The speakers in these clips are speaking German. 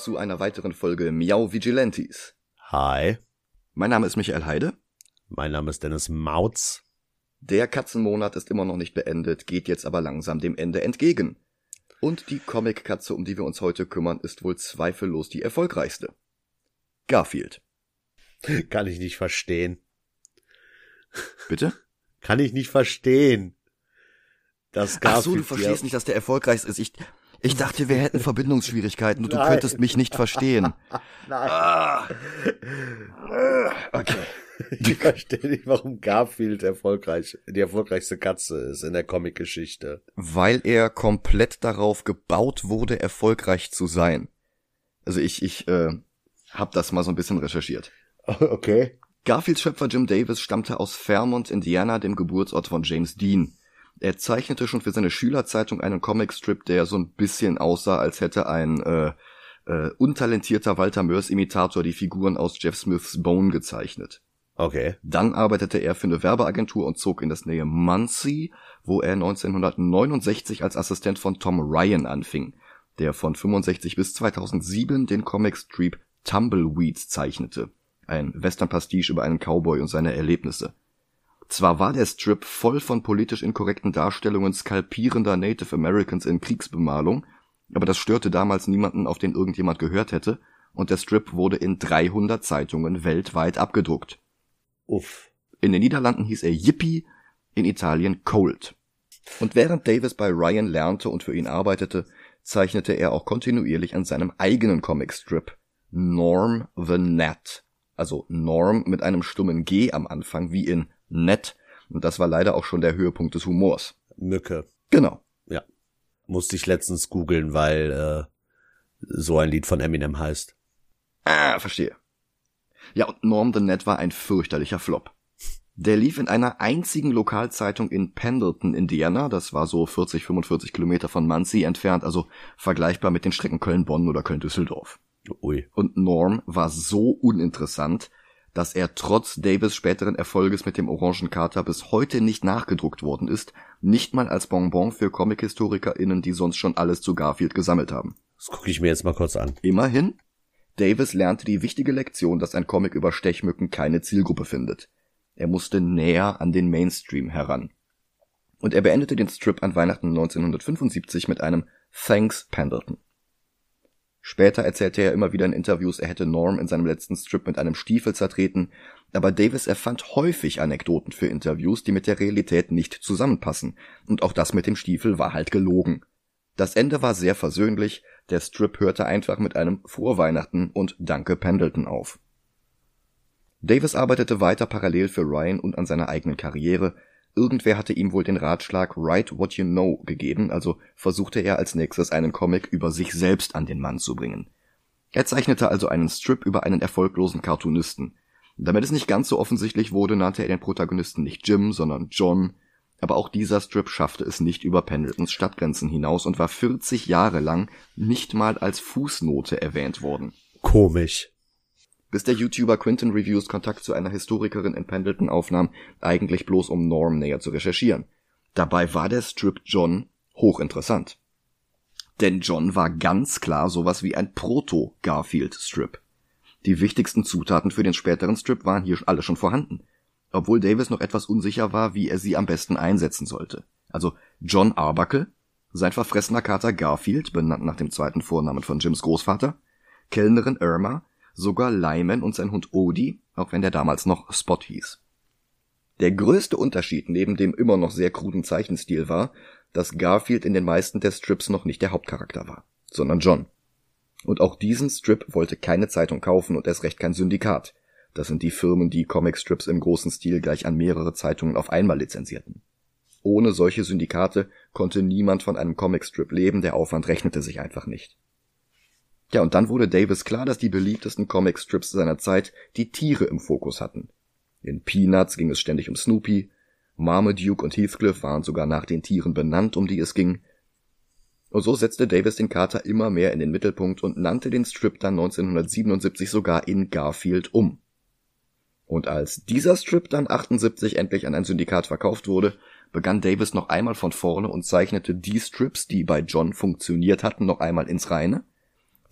zu einer weiteren Folge Miau Vigilantes. Hi, Mein Name ist Michael Heide. mein Name ist Dennis Mautz. Der Katzenmonat ist immer noch nicht beendet, geht jetzt aber langsam dem Ende entgegen. Und die Comic-Katze, um die wir uns heute kümmern, ist wohl zweifellos die erfolgreichste. Garfield. Kann ich nicht verstehen. Bitte? Kann ich nicht verstehen. Das Ach so, du Garfield verstehst ja- nicht, dass der erfolgreichste ist. Ich, ich dachte, wir hätten Verbindungsschwierigkeiten und du Nein. könntest mich nicht verstehen. Nein, Ah. Okay. ich verstehe nicht, warum Garfield erfolgreich, die erfolgreichste Katze ist in der Comicgeschichte. Weil er komplett darauf gebaut wurde, erfolgreich zu sein. Also ich, ich äh, hab das mal so ein bisschen recherchiert. Okay. Garfields Schöpfer Jim Davis stammte aus Fairmont, Indiana, dem Geburtsort von James Dean. Er zeichnete schon für seine Schülerzeitung einen Comicstrip, der so ein bisschen aussah, als hätte ein äh, äh, untalentierter Walter Mörs-Imitator die Figuren aus Jeff Smiths Bone gezeichnet. Okay. Dann arbeitete er für eine Werbeagentur und zog in das Nähe Muncie, wo er 1969 als Assistent von Tom Ryan anfing, der von 65 bis 2007 den Comicstrip Tumbleweeds zeichnete, ein Western-Pastiche über einen Cowboy und seine Erlebnisse. Zwar war der Strip voll von politisch inkorrekten Darstellungen skalpierender Native Americans in Kriegsbemalung, aber das störte damals niemanden, auf den irgendjemand gehört hätte, und der Strip wurde in 300 Zeitungen weltweit abgedruckt. Uff. In den Niederlanden hieß er Yippie, in Italien Cold. Und während Davis bei Ryan lernte und für ihn arbeitete, zeichnete er auch kontinuierlich an seinem eigenen Comicstrip Norm the Net. Also Norm mit einem stummen G am Anfang, wie in Net. Und das war leider auch schon der Höhepunkt des Humors. Mücke. Genau. Ja. Musste ich letztens googeln, weil äh, so ein Lied von Eminem heißt. Ah, verstehe. Ja, und Norm the Net war ein fürchterlicher Flop. Der lief in einer einzigen Lokalzeitung in Pendleton, Indiana. Das war so 40, 45 Kilometer von Muncie entfernt, also vergleichbar mit den Strecken Köln-Bonn oder Köln-Düsseldorf. Ui. Und Norm war so uninteressant, dass er trotz Davis späteren Erfolges mit dem Orangen Kater bis heute nicht nachgedruckt worden ist, nicht mal als Bonbon für Comic-HistorikerInnen, die sonst schon alles zu Garfield gesammelt haben. Das gucke ich mir jetzt mal kurz an. Immerhin, Davis lernte die wichtige Lektion, dass ein Comic über Stechmücken keine Zielgruppe findet. Er musste näher an den Mainstream heran. Und er beendete den Strip an Weihnachten 1975 mit einem Thanks Pendleton. Später erzählte er immer wieder in Interviews, er hätte Norm in seinem letzten Strip mit einem Stiefel zertreten, aber Davis erfand häufig Anekdoten für Interviews, die mit der Realität nicht zusammenpassen, und auch das mit dem Stiefel war halt gelogen. Das Ende war sehr versöhnlich, der Strip hörte einfach mit einem Vorweihnachten und Danke Pendleton auf. Davis arbeitete weiter parallel für Ryan und an seiner eigenen Karriere. Irgendwer hatte ihm wohl den Ratschlag Write What You Know gegeben, also versuchte er als nächstes einen Comic über sich selbst an den Mann zu bringen. Er zeichnete also einen Strip über einen erfolglosen Cartoonisten. Damit es nicht ganz so offensichtlich wurde, nannte er den Protagonisten nicht Jim, sondern John, aber auch dieser Strip schaffte es nicht über Pendletons Stadtgrenzen hinaus und war 40 Jahre lang nicht mal als Fußnote erwähnt worden. Komisch. Bis der YouTuber Quinton Reviews Kontakt zu einer Historikerin in Pendleton aufnahm, eigentlich bloß um Norm näher zu recherchieren. Dabei war der Strip John hochinteressant. Denn John war ganz klar sowas wie ein Proto-Garfield-Strip. Die wichtigsten Zutaten für den späteren Strip waren hier alle schon vorhanden obwohl Davis noch etwas unsicher war, wie er sie am besten einsetzen sollte. Also John Arbuckle, sein verfressener Kater Garfield, benannt nach dem zweiten Vornamen von Jims Großvater, Kellnerin Irma, sogar Lyman und sein Hund Odie, auch wenn der damals noch Spot hieß. Der größte Unterschied neben dem immer noch sehr kruden Zeichenstil war, dass Garfield in den meisten der Strips noch nicht der Hauptcharakter war, sondern John. Und auch diesen Strip wollte keine Zeitung kaufen und erst recht kein Syndikat. Das sind die Firmen, die Comicstrips im großen Stil gleich an mehrere Zeitungen auf einmal lizenzierten. Ohne solche Syndikate konnte niemand von einem Comicstrip leben, der Aufwand rechnete sich einfach nicht. Ja, und dann wurde Davis klar, dass die beliebtesten Comicstrips seiner Zeit die Tiere im Fokus hatten. In Peanuts ging es ständig um Snoopy, Marmaduke und Heathcliff waren sogar nach den Tieren benannt, um die es ging. Und so setzte Davis den Kater immer mehr in den Mittelpunkt und nannte den Strip dann 1977 sogar in Garfield um. Und als dieser Strip dann 78 endlich an ein Syndikat verkauft wurde, begann Davis noch einmal von vorne und zeichnete die Strips, die bei John funktioniert hatten, noch einmal ins Reine,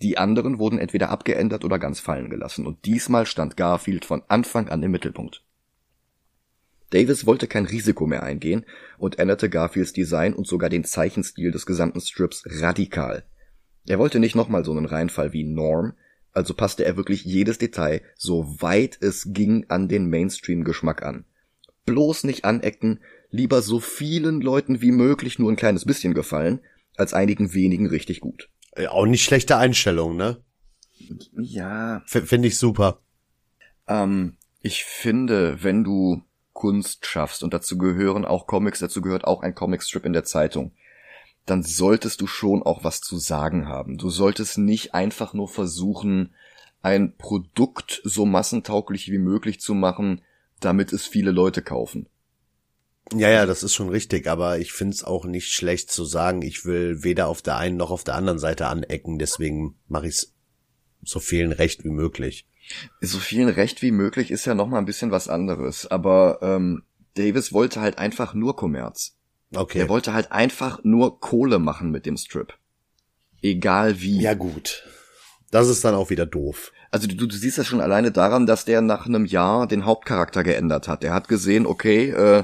Die anderen wurden entweder abgeändert oder ganz fallen gelassen, und diesmal stand Garfield von Anfang an im Mittelpunkt. Davis wollte kein Risiko mehr eingehen und änderte Garfields Design und sogar den Zeichenstil des gesamten Strips radikal. Er wollte nicht nochmal so einen Reinfall wie Norm, also passte er wirklich jedes Detail, so weit es ging, an den Mainstream-Geschmack an. Bloß nicht anecken, lieber so vielen Leuten wie möglich nur ein kleines bisschen gefallen, als einigen wenigen richtig gut. Auch nicht schlechte Einstellung, ne? Ja. Finde ich super. Ähm, ich finde, wenn du Kunst schaffst und dazu gehören auch Comics, dazu gehört auch ein Comicstrip in der Zeitung, dann solltest du schon auch was zu sagen haben. Du solltest nicht einfach nur versuchen, ein Produkt so massentauglich wie möglich zu machen, damit es viele Leute kaufen. Ja, ja, das ist schon richtig, aber ich find's auch nicht schlecht zu sagen, ich will weder auf der einen noch auf der anderen Seite anecken, deswegen mache ich's so vielen recht wie möglich. So vielen recht wie möglich ist ja noch mal ein bisschen was anderes, aber ähm, Davis wollte halt einfach nur Kommerz. Okay. Er wollte halt einfach nur Kohle machen mit dem Strip. Egal wie. Ja gut. Das ist dann auch wieder doof. Also du, du siehst das schon alleine daran, dass der nach einem Jahr den Hauptcharakter geändert hat. Er hat gesehen, okay, äh,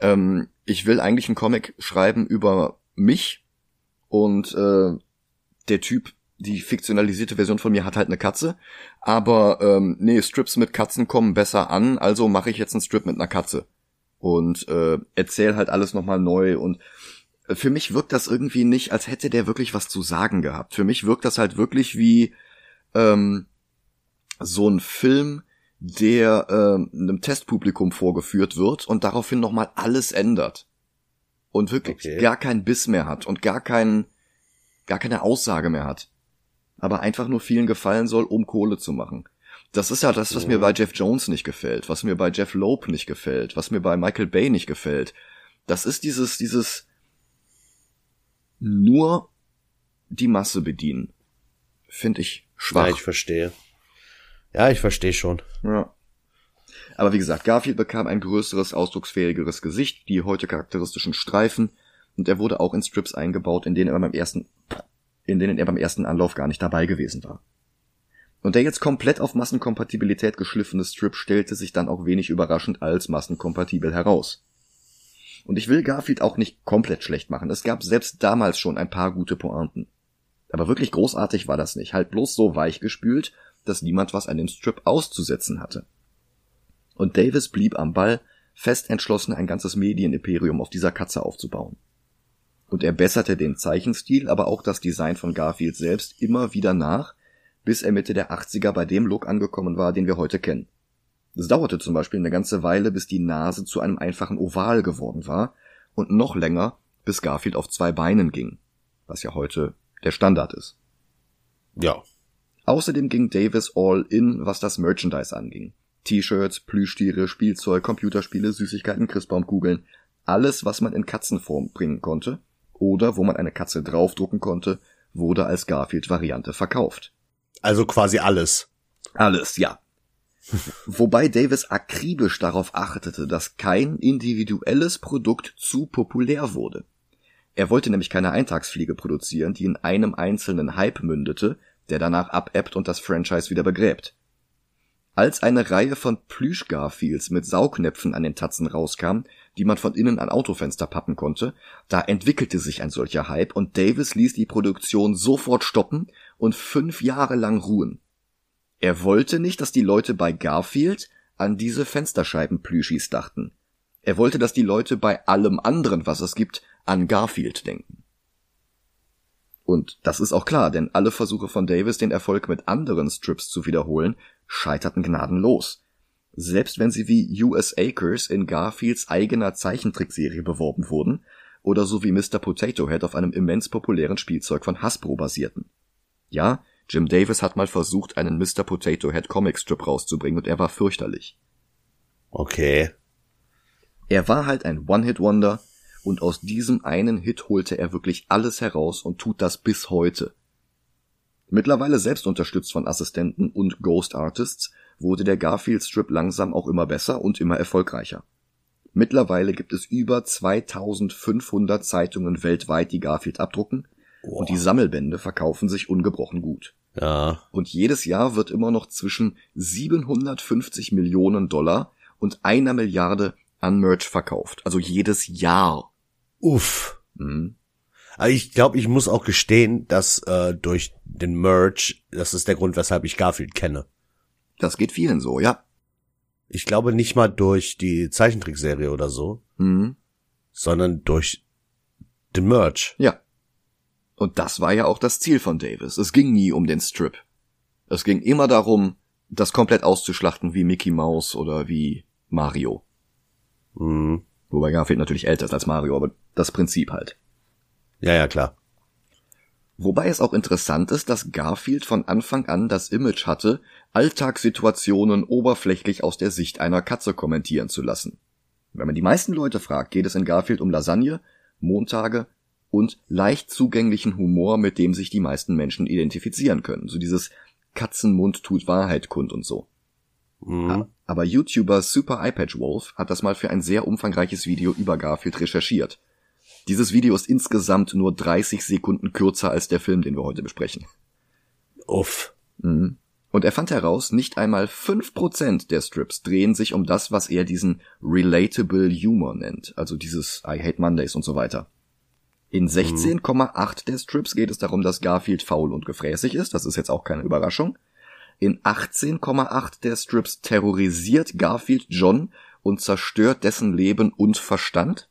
ähm, ich will eigentlich einen Comic schreiben über mich und äh, der Typ, die fiktionalisierte Version von mir hat halt eine Katze, aber ähm, nee, Strips mit Katzen kommen besser an, also mache ich jetzt einen Strip mit einer Katze und äh, erzähl halt alles nochmal neu und für mich wirkt das irgendwie nicht, als hätte der wirklich was zu sagen gehabt. Für mich wirkt das halt wirklich wie ähm, so ein Film, der äh, einem Testpublikum vorgeführt wird und daraufhin nochmal alles ändert. Und wirklich Okay. gar keinen Biss mehr hat und gar keinen, gar keine Aussage mehr hat. Aber einfach nur vielen gefallen soll, um Kohle zu machen. Das ist ja das, was mir bei Jeff Jones nicht gefällt, was mir bei Jeff Loeb nicht gefällt, was mir bei Michael Bay nicht gefällt. Das ist dieses, dieses nur die Masse bedienen. Finde ich schwach. Ja, ich verstehe. Ja, ich verstehe schon. Ja. Aber wie gesagt, Garfield bekam ein größeres, ausdrucksfähigeres Gesicht, die heute charakteristischen Streifen, und er wurde auch in Strips eingebaut, in denen er beim ersten, in denen er beim ersten Anlauf gar nicht dabei gewesen war. Und der jetzt komplett auf Massenkompatibilität geschliffene Strip stellte sich dann auch wenig überraschend als massenkompatibel heraus. Und ich will Garfield auch nicht komplett schlecht machen. Es gab selbst damals schon ein paar gute Pointen. Aber wirklich großartig war das nicht. Halt bloß so weich gespült, dass niemand was an dem Strip auszusetzen hatte. Und Davis blieb am Ball, fest entschlossen, ein ganzes Medienimperium auf dieser Katze aufzubauen. Und er besserte den Zeichenstil, aber auch das Design von Garfield selbst immer wieder nach, bis er Mitte der 80er bei dem Look angekommen war, den wir heute kennen. Es dauerte zum Beispiel eine ganze Weile, bis die Nase zu einem einfachen Oval geworden war, und noch länger, bis Garfield auf zwei Beinen ging, was ja heute der Standard ist. Ja. Außerdem ging Davis all in, was das Merchandise anging. T-Shirts, Plüschtiere, Spielzeug, Computerspiele, Süßigkeiten, Christbaumkugeln, alles, was man in Katzenform bringen konnte oder wo man eine Katze draufdrucken konnte, wurde als Garfield-Variante verkauft. Also quasi alles. Alles, ja. Wobei Davis akribisch darauf achtete, dass kein individuelles Produkt zu populär wurde. Er wollte nämlich keine Eintagsfliege produzieren, die in einem einzelnen Hype mündete, der danach abebbt und das Franchise wieder begräbt. Als eine Reihe von Plüsch-Garfields mit Saugnäpfen an den Tatzen rauskam, die man von innen an Autofenster pappen konnte, da entwickelte sich ein solcher Hype und Davis ließ die Produktion sofort stoppen und fünf Jahre lang ruhen. Er wollte nicht, dass die Leute bei Garfield an diese Fensterscheiben-Plüschis dachten. Er wollte, dass die Leute bei allem anderen, was es gibt, an Garfield denken. Und das ist auch klar, denn alle Versuche von Davis, den Erfolg mit anderen Strips zu wiederholen, scheiterten gnadenlos. Selbst wenn sie wie US Acres in Garfields eigener Zeichentrickserie beworben wurden oder so wie Mr. Potato Head auf einem immens populären Spielzeug von Hasbro basierten. Ja, Jim Davis hat mal versucht, einen Mr. Potato Head Comicstrip rauszubringen und er war fürchterlich. Okay. Er war halt ein One-Hit-Wonder und aus diesem einen Hit holte er wirklich alles heraus und tut das bis heute. Mittlerweile selbst unterstützt von Assistenten und Ghost Artists wurde der Garfield Strip langsam auch immer besser und immer erfolgreicher. Mittlerweile gibt es über 2500 Zeitungen weltweit, die Garfield abdrucken und die Sammelbände verkaufen sich ungebrochen gut. Ja. Und jedes Jahr wird immer noch zwischen 750 Millionen Dollar und einer Milliarde an Merch verkauft. Also jedes Jahr. Uff. Mhm. Aber ich glaube, ich muss auch gestehen, dass äh, durch den Merch, das ist der Grund, weshalb ich Garfield kenne. Das geht vielen so, ja. Ich glaube nicht mal durch die Zeichentrickserie oder so, Mhm. sondern durch den Merch. Ja. Und das war ja auch das Ziel von Davis. Es ging nie um den Strip. Es ging immer darum, das komplett auszuschlachten wie Mickey Mouse oder wie Mario. Mhm. Wobei Garfield natürlich älter ist als Mario, aber das Prinzip halt. Ja, ja, klar. Wobei es auch interessant ist, dass Garfield von Anfang an das Image hatte, Alltagssituationen oberflächlich aus der Sicht einer Katze kommentieren zu lassen. Wenn man die meisten Leute fragt, geht es in Garfield um Lasagne, Montage und leicht zugänglichen Humor, mit dem sich die meisten Menschen identifizieren können. So dieses Katzenmund tut Wahrheit kund und so. Mhm. Aber YouTuber Super iPatch Wolf hat das mal für ein sehr umfangreiches Video über Garfield recherchiert. Dieses Video ist insgesamt nur 30 Sekunden kürzer als der Film, den wir heute besprechen. Uff. Mhm. Und er fand heraus, nicht einmal 5% der Strips drehen sich um das, was er diesen relatable Humor nennt, also dieses I hate Mondays und so weiter. In 16,8 der Strips geht es darum, dass Garfield faul und gefräßig ist, das ist jetzt auch keine Überraschung. In 18,8 der Strips terrorisiert Garfield John und zerstört dessen Leben und Verstand.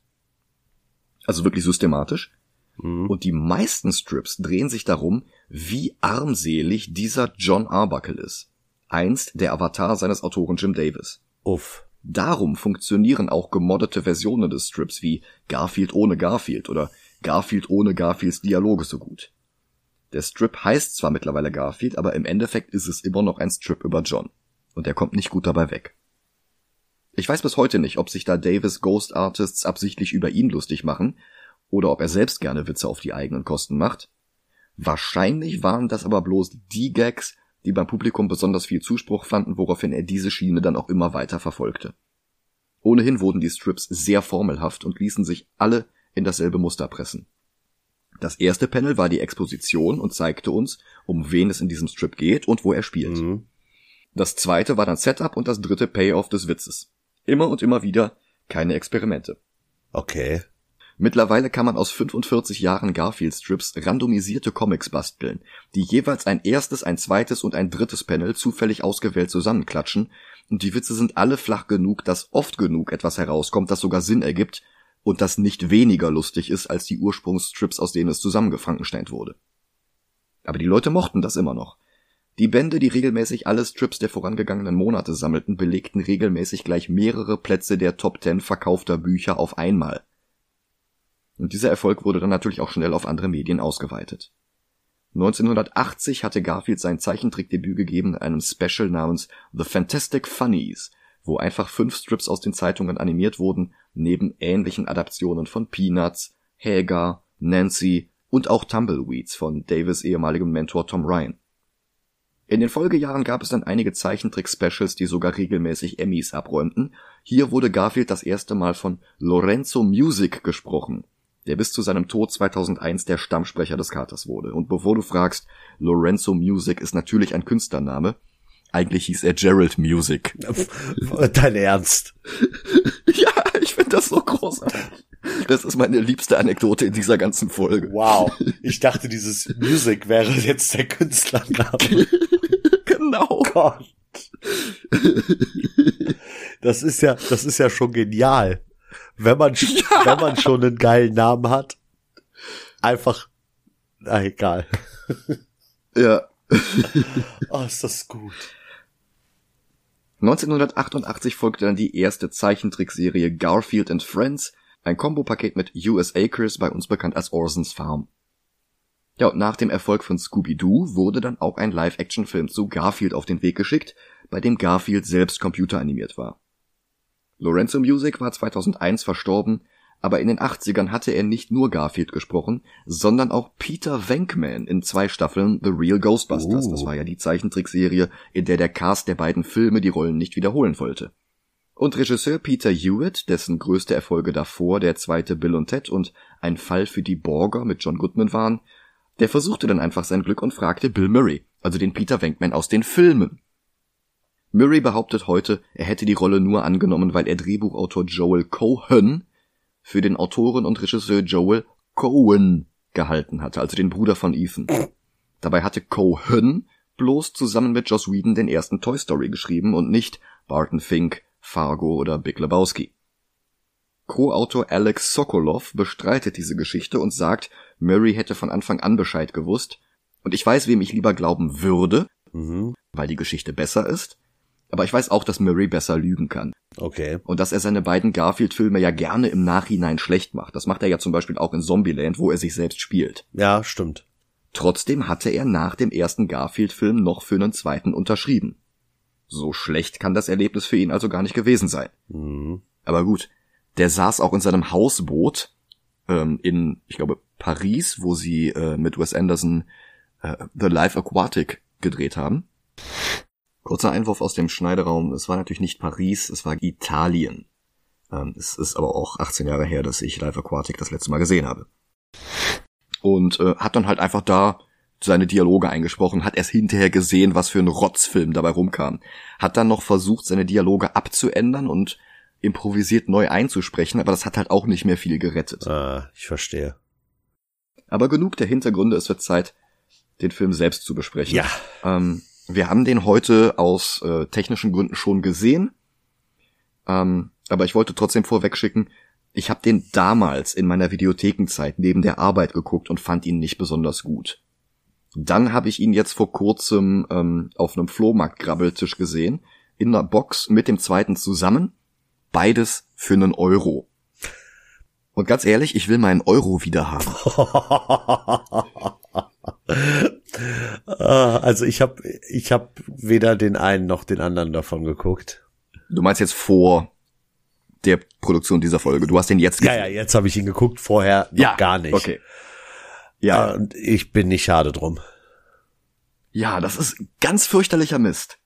Also wirklich systematisch. Mhm. Und die meisten Strips drehen sich darum, wie armselig dieser John Arbuckle ist. Einst der Avatar seines Autoren Jim Davis. Uff. Darum funktionieren auch gemoddete Versionen des Strips wie Garfield ohne Garfield oder Garfield ohne Garfields Dialoge so gut. Der Strip heißt zwar mittlerweile Garfield, aber im Endeffekt ist es immer noch ein Strip über John. Und er kommt nicht gut dabei weg. Ich weiß bis heute nicht, ob sich da Davis Ghost Artists absichtlich über ihn lustig machen oder ob er selbst gerne Witze auf die eigenen Kosten macht. Wahrscheinlich waren das aber bloß die Gags, die beim Publikum besonders viel Zuspruch fanden, woraufhin er diese Schiene dann auch immer weiter verfolgte. Ohnehin wurden die Strips sehr formelhaft und ließen sich alle in dasselbe Muster pressen. Das erste Panel war die Exposition und zeigte uns, um wen es in diesem Strip geht und wo er spielt. Mhm. Das zweite war dann Setup und das dritte Payoff des Witzes. Immer und immer wieder keine Experimente. Okay. Mittlerweile kann man aus 45 Jahren Garfield-Strips randomisierte Comics basteln, die jeweils ein erstes, ein zweites und ein drittes Panel zufällig ausgewählt zusammenklatschen, und die Witze sind alle flach genug, dass oft genug etwas herauskommt, das sogar Sinn ergibt und das nicht weniger lustig ist als die Ursprungsstrips, aus denen es zusammengefrankensteint wurde. Aber die Leute mochten das immer noch. Die Bände, die regelmäßig alle Strips der vorangegangenen Monate sammelten, belegten regelmäßig gleich mehrere Plätze der Top 10 verkaufter Bücher auf einmal. Und dieser Erfolg wurde dann natürlich auch schnell auf andere Medien ausgeweitet. 1980 hatte Garfield sein Zeichentrickdebüt gegeben in einem Special namens The Fantastic Funnies, wo einfach fünf Strips aus den Zeitungen animiert wurden, neben ähnlichen Adaptionen von Peanuts, Hagar, Nancy und auch Tumbleweeds von Davis ehemaligem Mentor Tom Ryan. In den Folgejahren gab es dann einige Zeichentrick-Specials, die sogar regelmäßig Emmys abräumten. Hier wurde Garfield das erste Mal von Lorenzo Music gesprochen, der bis zu seinem Tod 2001 der Stammsprecher des Katers wurde. Und bevor du fragst, Lorenzo Music ist natürlich ein Künstlername. Eigentlich hieß er Gerald Music. Dein Ernst. Ja, ich finde das so großartig. Das ist meine liebste Anekdote in dieser ganzen Folge. Wow. Ich dachte, dieses Music wäre jetzt der Künstlername. Genau. Gott. Das ist ja, das ist ja schon genial. Wenn man, wenn man schon einen geilen Namen hat, einfach, na egal. Ja. Oh, ist das gut. 1988 folgte dann die erste Zeichentrickserie Garfield and Friends, ein Kombopaket mit US Acres, bei uns bekannt als Orson's Farm. Ja, und nach dem Erfolg von Scooby-Doo wurde dann auch ein Live-Action-Film zu Garfield auf den Weg geschickt, bei dem Garfield selbst computeranimiert war. Lorenzo Music war 2001 verstorben, aber in den 80ern hatte er nicht nur Garfield gesprochen, sondern auch Peter Venkman in zwei Staffeln The Real Ghostbusters. Oh. Das war ja die Zeichentrickserie, in der der Cast der beiden Filme die Rollen nicht wiederholen wollte. Und Regisseur Peter Hewitt, dessen größte Erfolge davor der zweite Bill und Ted und ein Fall für die Borger mit John Goodman waren, der versuchte dann einfach sein Glück und fragte Bill Murray, also den Peter Venkman aus den Filmen. Murray behauptet heute, er hätte die Rolle nur angenommen, weil er Drehbuchautor Joel Cohen für den Autoren und Regisseur Joel Cohen gehalten hatte, also den Bruder von Ethan. Dabei hatte Cohen bloß zusammen mit Joss Whedon den ersten Toy Story geschrieben und nicht Barton Fink, Fargo oder Big Lebowski. Co-Autor Alex Sokolov bestreitet diese Geschichte und sagt, Murray hätte von Anfang an Bescheid gewusst. Und ich weiß, wem ich lieber glauben würde, mhm. weil die Geschichte besser ist. Aber ich weiß auch, dass Murray besser lügen kann. Okay. Und dass er seine beiden Garfield-Filme ja gerne im Nachhinein schlecht macht. Das macht er ja zum Beispiel auch in Zombieland, wo er sich selbst spielt. Ja, stimmt. Trotzdem hatte er nach dem ersten Garfield-Film noch für einen zweiten unterschrieben. So schlecht kann das Erlebnis für ihn also gar nicht gewesen sein. Mhm. Aber gut, der saß auch in seinem Hausboot ähm, in, ich glaube, Paris, wo sie äh, mit Wes Anderson äh, The Life Aquatic gedreht haben. Kurzer Einwurf aus dem Schneideraum. Es war natürlich nicht Paris, es war Italien. Ähm, es ist aber auch 18 Jahre her, dass ich Live Aquatic das letzte Mal gesehen habe. Und äh, hat dann halt einfach da seine Dialoge eingesprochen, hat erst hinterher gesehen, was für ein Rotzfilm dabei rumkam. Hat dann noch versucht, seine Dialoge abzuändern und improvisiert neu einzusprechen, aber das hat halt auch nicht mehr viel gerettet. Ah, ich verstehe. Aber genug der Hintergründe, es wird Zeit, den Film selbst zu besprechen. Ja. Ähm, wir haben den heute aus äh, technischen Gründen schon gesehen, ähm, aber ich wollte trotzdem vorwegschicken, ich habe den damals in meiner Videothekenzeit neben der Arbeit geguckt und fand ihn nicht besonders gut. Dann habe ich ihn jetzt vor kurzem ähm, auf einem Flohmarkt-Grabbeltisch gesehen, in einer Box mit dem zweiten zusammen, beides für einen Euro. Und ganz ehrlich, ich will meinen Euro wieder haben. Ah, also ich habe ich hab weder den einen noch den anderen davon geguckt. Du meinst jetzt vor der Produktion dieser Folge? Du hast den jetzt gesehen? Ja, ja, jetzt habe ich ihn geguckt, vorher noch ja, gar nicht. Okay. Ja. Und ich bin nicht schade drum. Ja, das ist ganz fürchterlicher Mist.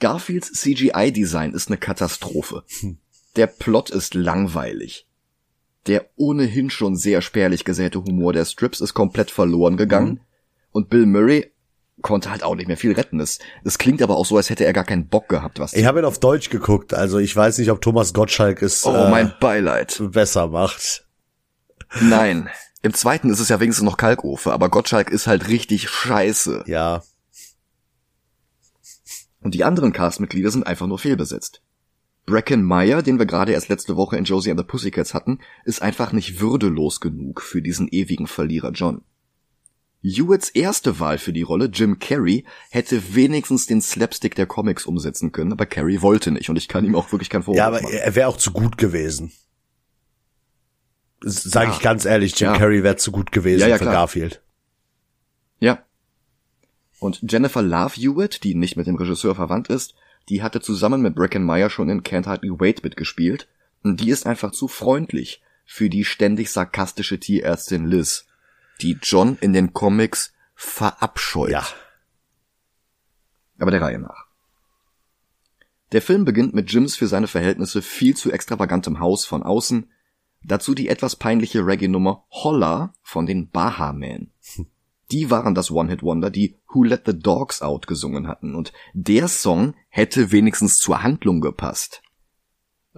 Garfields CGI-Design ist eine Katastrophe. Hm. Der Plot ist langweilig. Der ohnehin schon sehr spärlich gesäte Humor der Strips ist komplett verloren gegangen. Mhm. Und Bill Murray konnte halt auch nicht mehr viel retten. Es, es klingt aber auch so, als hätte er gar keinen Bock gehabt, was. Ich habe ihn auf Deutsch geguckt, also ich weiß nicht, ob Thomas Gottschalk es oh, äh, mein Beileid. besser macht. Nein. Im zweiten ist es ja wenigstens noch Kalkofe, aber Gottschalk ist halt richtig scheiße. Ja. Und die anderen Castmitglieder sind einfach nur fehlbesetzt. Bracken Meyer, den wir gerade erst letzte Woche in Josie and the Pussycats hatten, ist einfach nicht würdelos genug für diesen ewigen Verlierer John. Hewitts erste Wahl für die Rolle, Jim Carrey, hätte wenigstens den Slapstick der Comics umsetzen können, aber Carrey wollte nicht und ich kann ihm auch wirklich keinen Vorwurf Ja, aber machen. er wäre auch zu gut gewesen. Sage ja. ich ganz ehrlich, Jim ja. Carrey wäre zu gut gewesen ja, für klar. Garfield. Ja. Und Jennifer Love Hewitt, die nicht mit dem Regisseur verwandt ist, die hatte zusammen mit Bracken Meyer schon in Can't Hardly Wait mitgespielt. Und die ist einfach zu freundlich für die ständig sarkastische Tierärztin Liz die John in den Comics verabscheut. Ja. Aber der Reihe nach. Der Film beginnt mit Jims für seine Verhältnisse viel zu extravagantem Haus von außen, dazu die etwas peinliche Reggae-Nummer Holla von den Baha Men. Die waren das One-Hit-Wonder, die Who Let the Dogs Out gesungen hatten, und der Song hätte wenigstens zur Handlung gepasst.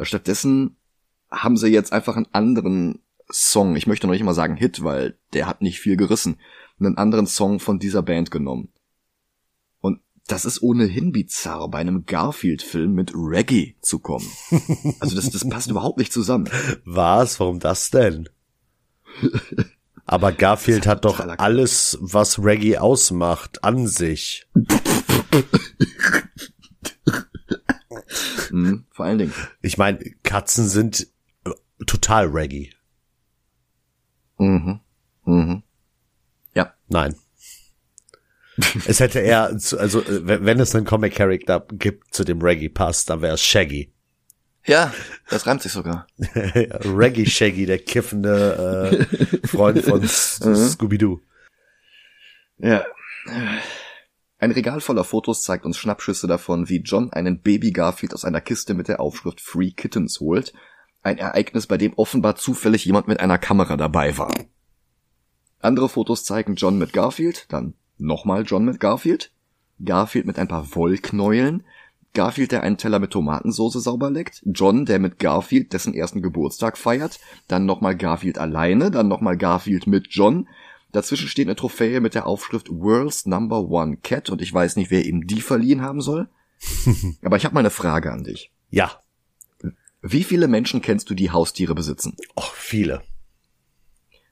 Stattdessen haben sie jetzt einfach einen anderen Song, ich möchte noch nicht mal sagen Hit, weil der hat nicht viel gerissen, einen anderen Song von dieser Band genommen. Und das ist ohnehin bizarr, bei einem Garfield-Film mit Reggae zu kommen. Also das, das passt überhaupt nicht zusammen. Was? Warum das denn? Aber Garfield hat doch alles, was Reggae ausmacht, an sich. mhm, vor allen Dingen. Ich meine, Katzen sind total Reggae. Mhm. Mhm. Ja. Nein. es hätte eher, also wenn es einen Comic Character gibt, zu dem Reggae passt, dann wäre es Shaggy. Ja, das reimt sich sogar. Reggae Shaggy, der kiffende äh, Freund von mhm. Scooby-Doo. Ja. Ein Regal voller Fotos zeigt uns Schnappschüsse davon, wie John einen Baby Garfield aus einer Kiste mit der Aufschrift Free Kittens holt ein Ereignis, bei dem offenbar zufällig jemand mit einer Kamera dabei war. Andere Fotos zeigen John mit Garfield, dann Nochmal John mit Garfield. Garfield mit ein paar Wollknäueln. Garfield, der einen Teller mit Tomatensoße sauber leckt. John, der mit Garfield dessen ersten Geburtstag feiert. Dann nochmal Garfield alleine. Dann nochmal Garfield mit John. Dazwischen steht eine Trophäe mit der Aufschrift World's Number One Cat und ich weiß nicht, wer ihm die verliehen haben soll. Aber ich habe mal eine Frage an dich. Ja. Wie viele Menschen kennst du, die Haustiere besitzen? Och, viele.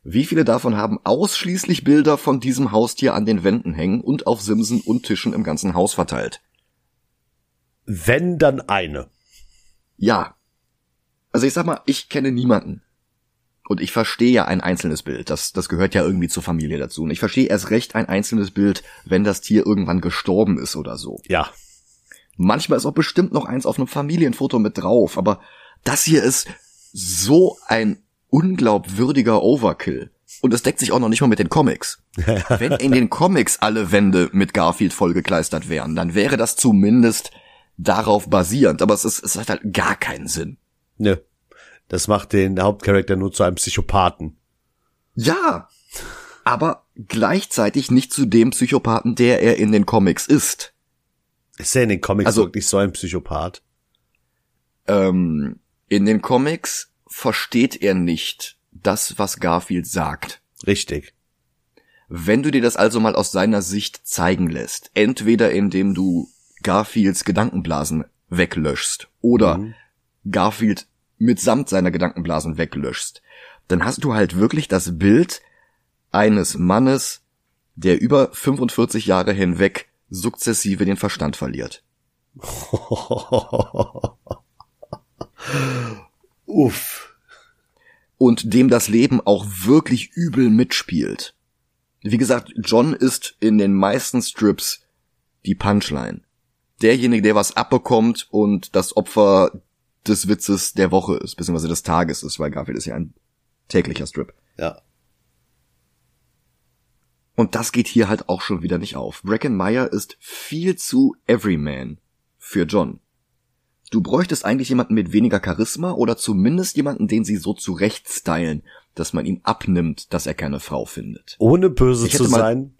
Wie viele davon haben ausschließlich Bilder von diesem Haustier an den Wänden hängen und auf Simsen und Tischen im ganzen Haus verteilt? Wenn dann eine. Ja. Also ich sag mal, ich kenne niemanden. Und ich verstehe ja ein einzelnes Bild. Das, das gehört ja irgendwie zur Familie dazu. Und ich verstehe erst recht ein einzelnes Bild, wenn das Tier irgendwann gestorben ist oder so. Ja. Manchmal ist auch bestimmt noch eins auf einem Familienfoto mit drauf, aber das hier ist so ein unglaubwürdiger Overkill. Und es deckt sich auch noch nicht mal mit den Comics. Wenn in den Comics alle Wände mit Garfield vollgekleistert wären, dann wäre das zumindest darauf basierend. Aber es, ist, es hat halt gar keinen Sinn. Nö. Das macht den Hauptcharakter nur zu einem Psychopathen. Ja, aber gleichzeitig nicht zu dem Psychopathen, der er in den Comics ist. Ist er in den Comics Also- wirklich so ein Psychopath? Ähm, in den Comics versteht er nicht das, was Garfield sagt. Richtig. Wenn du dir das also mal aus seiner Sicht zeigen lässt, entweder indem du Garfields Gedankenblasen weglöschst oder Mhm. Garfield mitsamt seiner Gedankenblasen weglöschst, dann hast du halt wirklich das Bild eines Mannes, der über 45 Jahre hinweg sukzessive den Verstand verliert. Uff. und dem das Leben auch wirklich übel mitspielt. Wie gesagt, John ist in den meisten Strips die Punchline. Derjenige, der was abbekommt und das Opfer des Witzes der Woche ist, beziehungsweise des Tages ist, weil Garfield ist ja ein täglicher Strip. Ja. Und das geht hier halt auch schon wieder nicht auf. Bracken Meyer ist viel zu Everyman für John. Du bräuchtest eigentlich jemanden mit weniger Charisma oder zumindest jemanden, den sie so zurecht stylen, dass man ihm abnimmt, dass er keine Frau findet. Ohne böse zu mal- sein.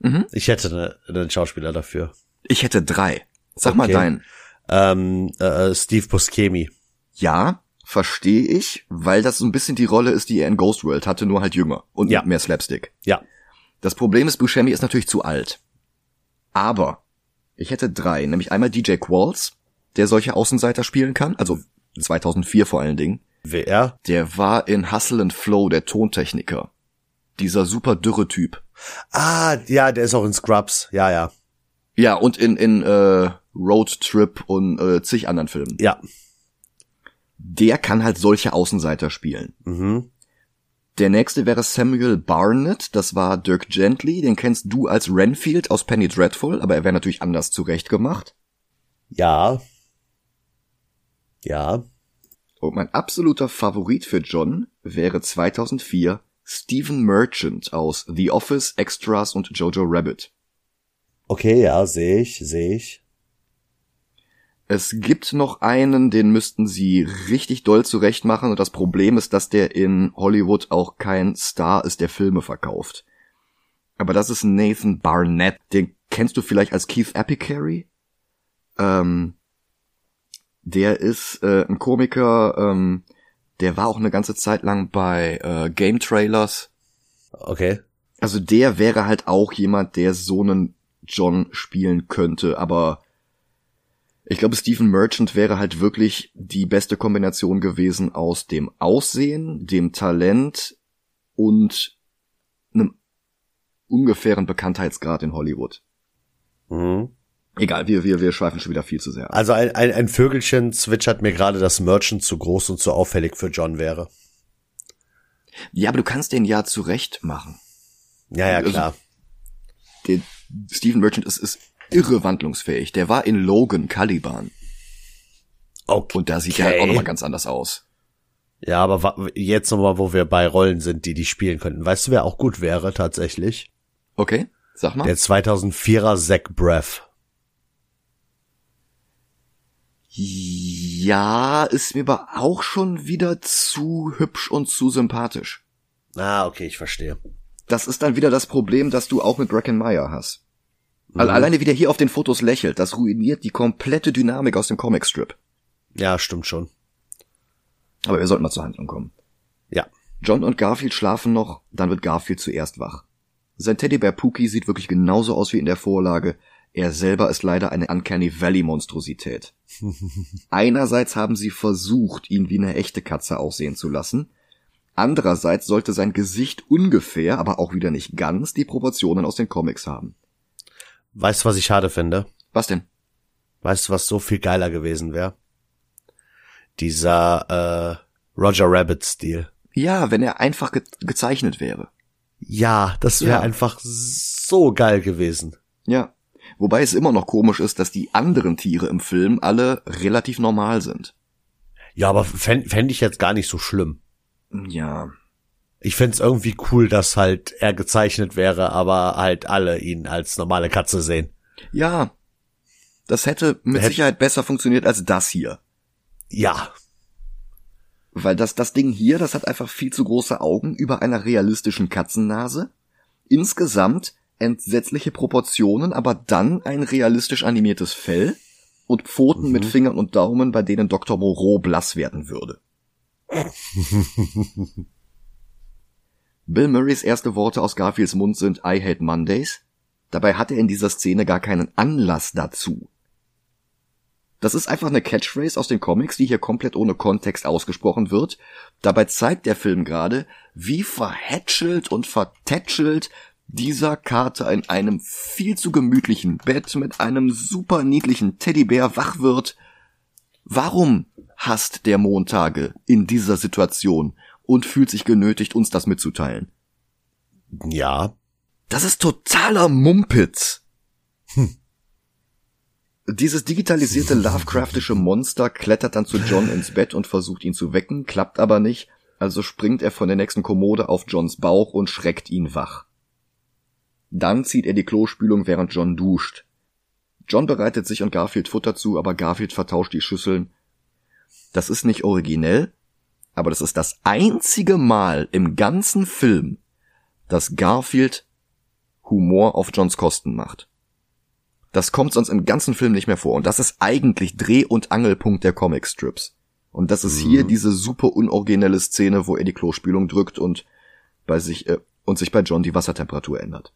Mhm. Ich hätte ne- einen Schauspieler dafür. Ich hätte drei. Sag mal Okay. deinen. Ähm, äh, Steve Buscemi. Ja, verstehe ich, weil das so ein bisschen die Rolle ist, die er in Ghost World hatte, nur halt jünger und Ja. mit mehr Slapstick. Ja. Das Problem ist, Buscemi ist natürlich zu alt. Aber ich hätte drei, nämlich einmal DJ Qualls, der solche Außenseiter spielen kann, also 2004 vor allen Dingen. Wer? Der war in Hustle and Flow der Tontechniker. Dieser super dürre Typ. Ah, ja, der ist auch in Scrubs. Ja, ja. Ja, und in, in äh, Road Trip und äh, zig anderen Filmen. Ja. Der kann halt solche Außenseiter spielen. Mhm. Der nächste wäre Samuel Barnett, das war Dirk Gently, den kennst du als Renfield aus Penny Dreadful, aber er wäre natürlich anders zurechtgemacht. Ja. Ja. Und mein absoluter Favorit für John wäre 2004 Stephen Merchant aus The Office, Extras und Jojo Rabbit. Okay, ja, sehe ich, sehe ich. Es gibt noch einen, den müssten sie richtig doll zurechtmachen und das Problem ist, dass der in Hollywood auch kein Star ist, der Filme verkauft. Aber das ist Nathan Barnett. Den kennst du vielleicht als Keith Apicary? Ähm, der ist äh, ein Komiker, ähm, der war auch eine ganze Zeit lang bei äh, Game Trailers. Okay. Also der wäre halt auch jemand, der so einen John spielen könnte, aber ich glaube, Stephen Merchant wäre halt wirklich die beste Kombination gewesen aus dem Aussehen, dem Talent und einem ungefähren Bekanntheitsgrad in Hollywood. Mhm. Egal, wir, wir, wir schweifen schon wieder viel zu sehr ab. Also ein, ein, ein Vögelchen zwitschert mir gerade, dass Merchant zu groß und zu auffällig für John wäre. Ja, aber du kannst den ja zurecht machen. Ja, ja, Also- klar. Der Stephen Merchant ist, ist irre wandlungsfähig. Der war in Logan Caliban Okay. und da sieht er halt auch nochmal ganz anders aus. Ja, aber jetzt nochmal, wo wir bei Rollen sind, die die spielen könnten. Weißt du, wer auch gut wäre tatsächlich? Okay, sag mal. Der 2004er Zach Braff. Ja, ist mir aber auch schon wieder zu hübsch und zu sympathisch. Ah, okay, ich verstehe. das ist dann wieder das Problem, das du auch mit Bracken Meyer hast. Mhm. Alleine wie der hier auf den Fotos lächelt, das ruiniert die komplette Dynamik aus dem Comicstrip. Ja, stimmt schon. Aber wir sollten mal zur Handlung kommen. Ja. John und Garfield schlafen noch, dann wird Garfield zuerst wach. Sein Teddybär Pookie sieht wirklich genauso aus wie in der Vorlage. Er selber ist leider eine Uncanny Valley Monstrosität. Einerseits haben sie versucht, ihn wie eine echte Katze aussehen zu lassen. Andererseits sollte sein Gesicht ungefähr, aber auch wieder nicht ganz die Proportionen aus den Comics haben. Weißt du, was ich schade finde? Was denn? Weißt du, was so viel geiler gewesen wäre? Dieser äh, Roger Rabbit-Stil. Ja, wenn er einfach ge gezeichnet wäre. Ja, das wäre ja. einfach so geil gewesen. Ja. Wobei es immer noch komisch ist, dass die anderen Tiere im Film alle relativ normal sind. Ja, aber fände fänd ich jetzt gar nicht so schlimm. Ja. Ich find's irgendwie cool, dass halt er gezeichnet wäre, aber halt alle ihn als normale Katze sehen. Ja. Das hätte mit Hätt Sicherheit besser funktioniert als das hier. Ja. Weil das, das Ding hier, das hat einfach viel zu große Augen über einer realistischen Katzennase. Insgesamt entsetzliche Proportionen, aber dann ein realistisch animiertes Fell und Pfoten mhm. mit Fingern und Daumen, bei denen Dr. Moreau blass werden würde. Bill Murrays erste Worte aus Garfields Mund sind I hate Mondays. Dabei hat er in dieser Szene gar keinen Anlass dazu. Das ist einfach eine Catchphrase aus den Comics, die hier komplett ohne Kontext ausgesprochen wird. Dabei zeigt der Film gerade, wie verhätschelt und vertätschelt dieser Kater in einem viel zu gemütlichen Bett mit einem super niedlichen Teddybär wach wird. Warum hasst der Montage in dieser Situation und fühlt sich genötigt, uns das mitzuteilen? Ja. Das ist totaler Mumpitz. Hm. Dieses digitalisierte Lovecraftische Monster klettert dann zu John ins Bett und versucht ihn zu wecken, klappt aber nicht, also springt er von der nächsten Kommode auf Johns Bauch und schreckt ihn wach. Dann zieht er die Klospülung, während John duscht. John bereitet sich und Garfield Futter zu, aber Garfield vertauscht die Schüsseln. Das ist nicht originell, aber das ist das einzige Mal im ganzen Film, dass Garfield Humor auf Johns Kosten macht. Das kommt sonst im ganzen Film nicht mehr vor. Und das ist eigentlich Dreh- und Angelpunkt der Comicstrips. Und das ist mhm. hier diese super unoriginelle Szene, wo er die Klospülung drückt und bei sich äh, und sich bei John die Wassertemperatur ändert.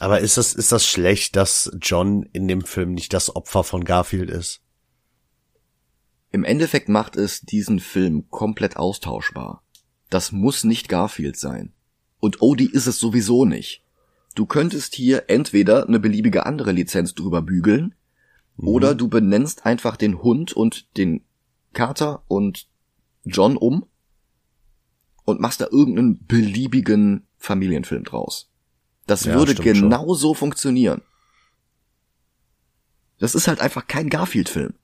Aber ist das ist das schlecht, dass John in dem Film nicht das Opfer von Garfield ist? Im Endeffekt macht es diesen Film komplett austauschbar. Das muss nicht Garfield sein. Und Odie ist es sowieso nicht. Du könntest hier entweder eine beliebige andere Lizenz drüber bügeln, mhm. oder du benennst einfach den Hund und den Kater und John um und machst da irgendeinen beliebigen Familienfilm draus. Das ja, würde genau so funktionieren. Das ist halt einfach kein Garfield-Film.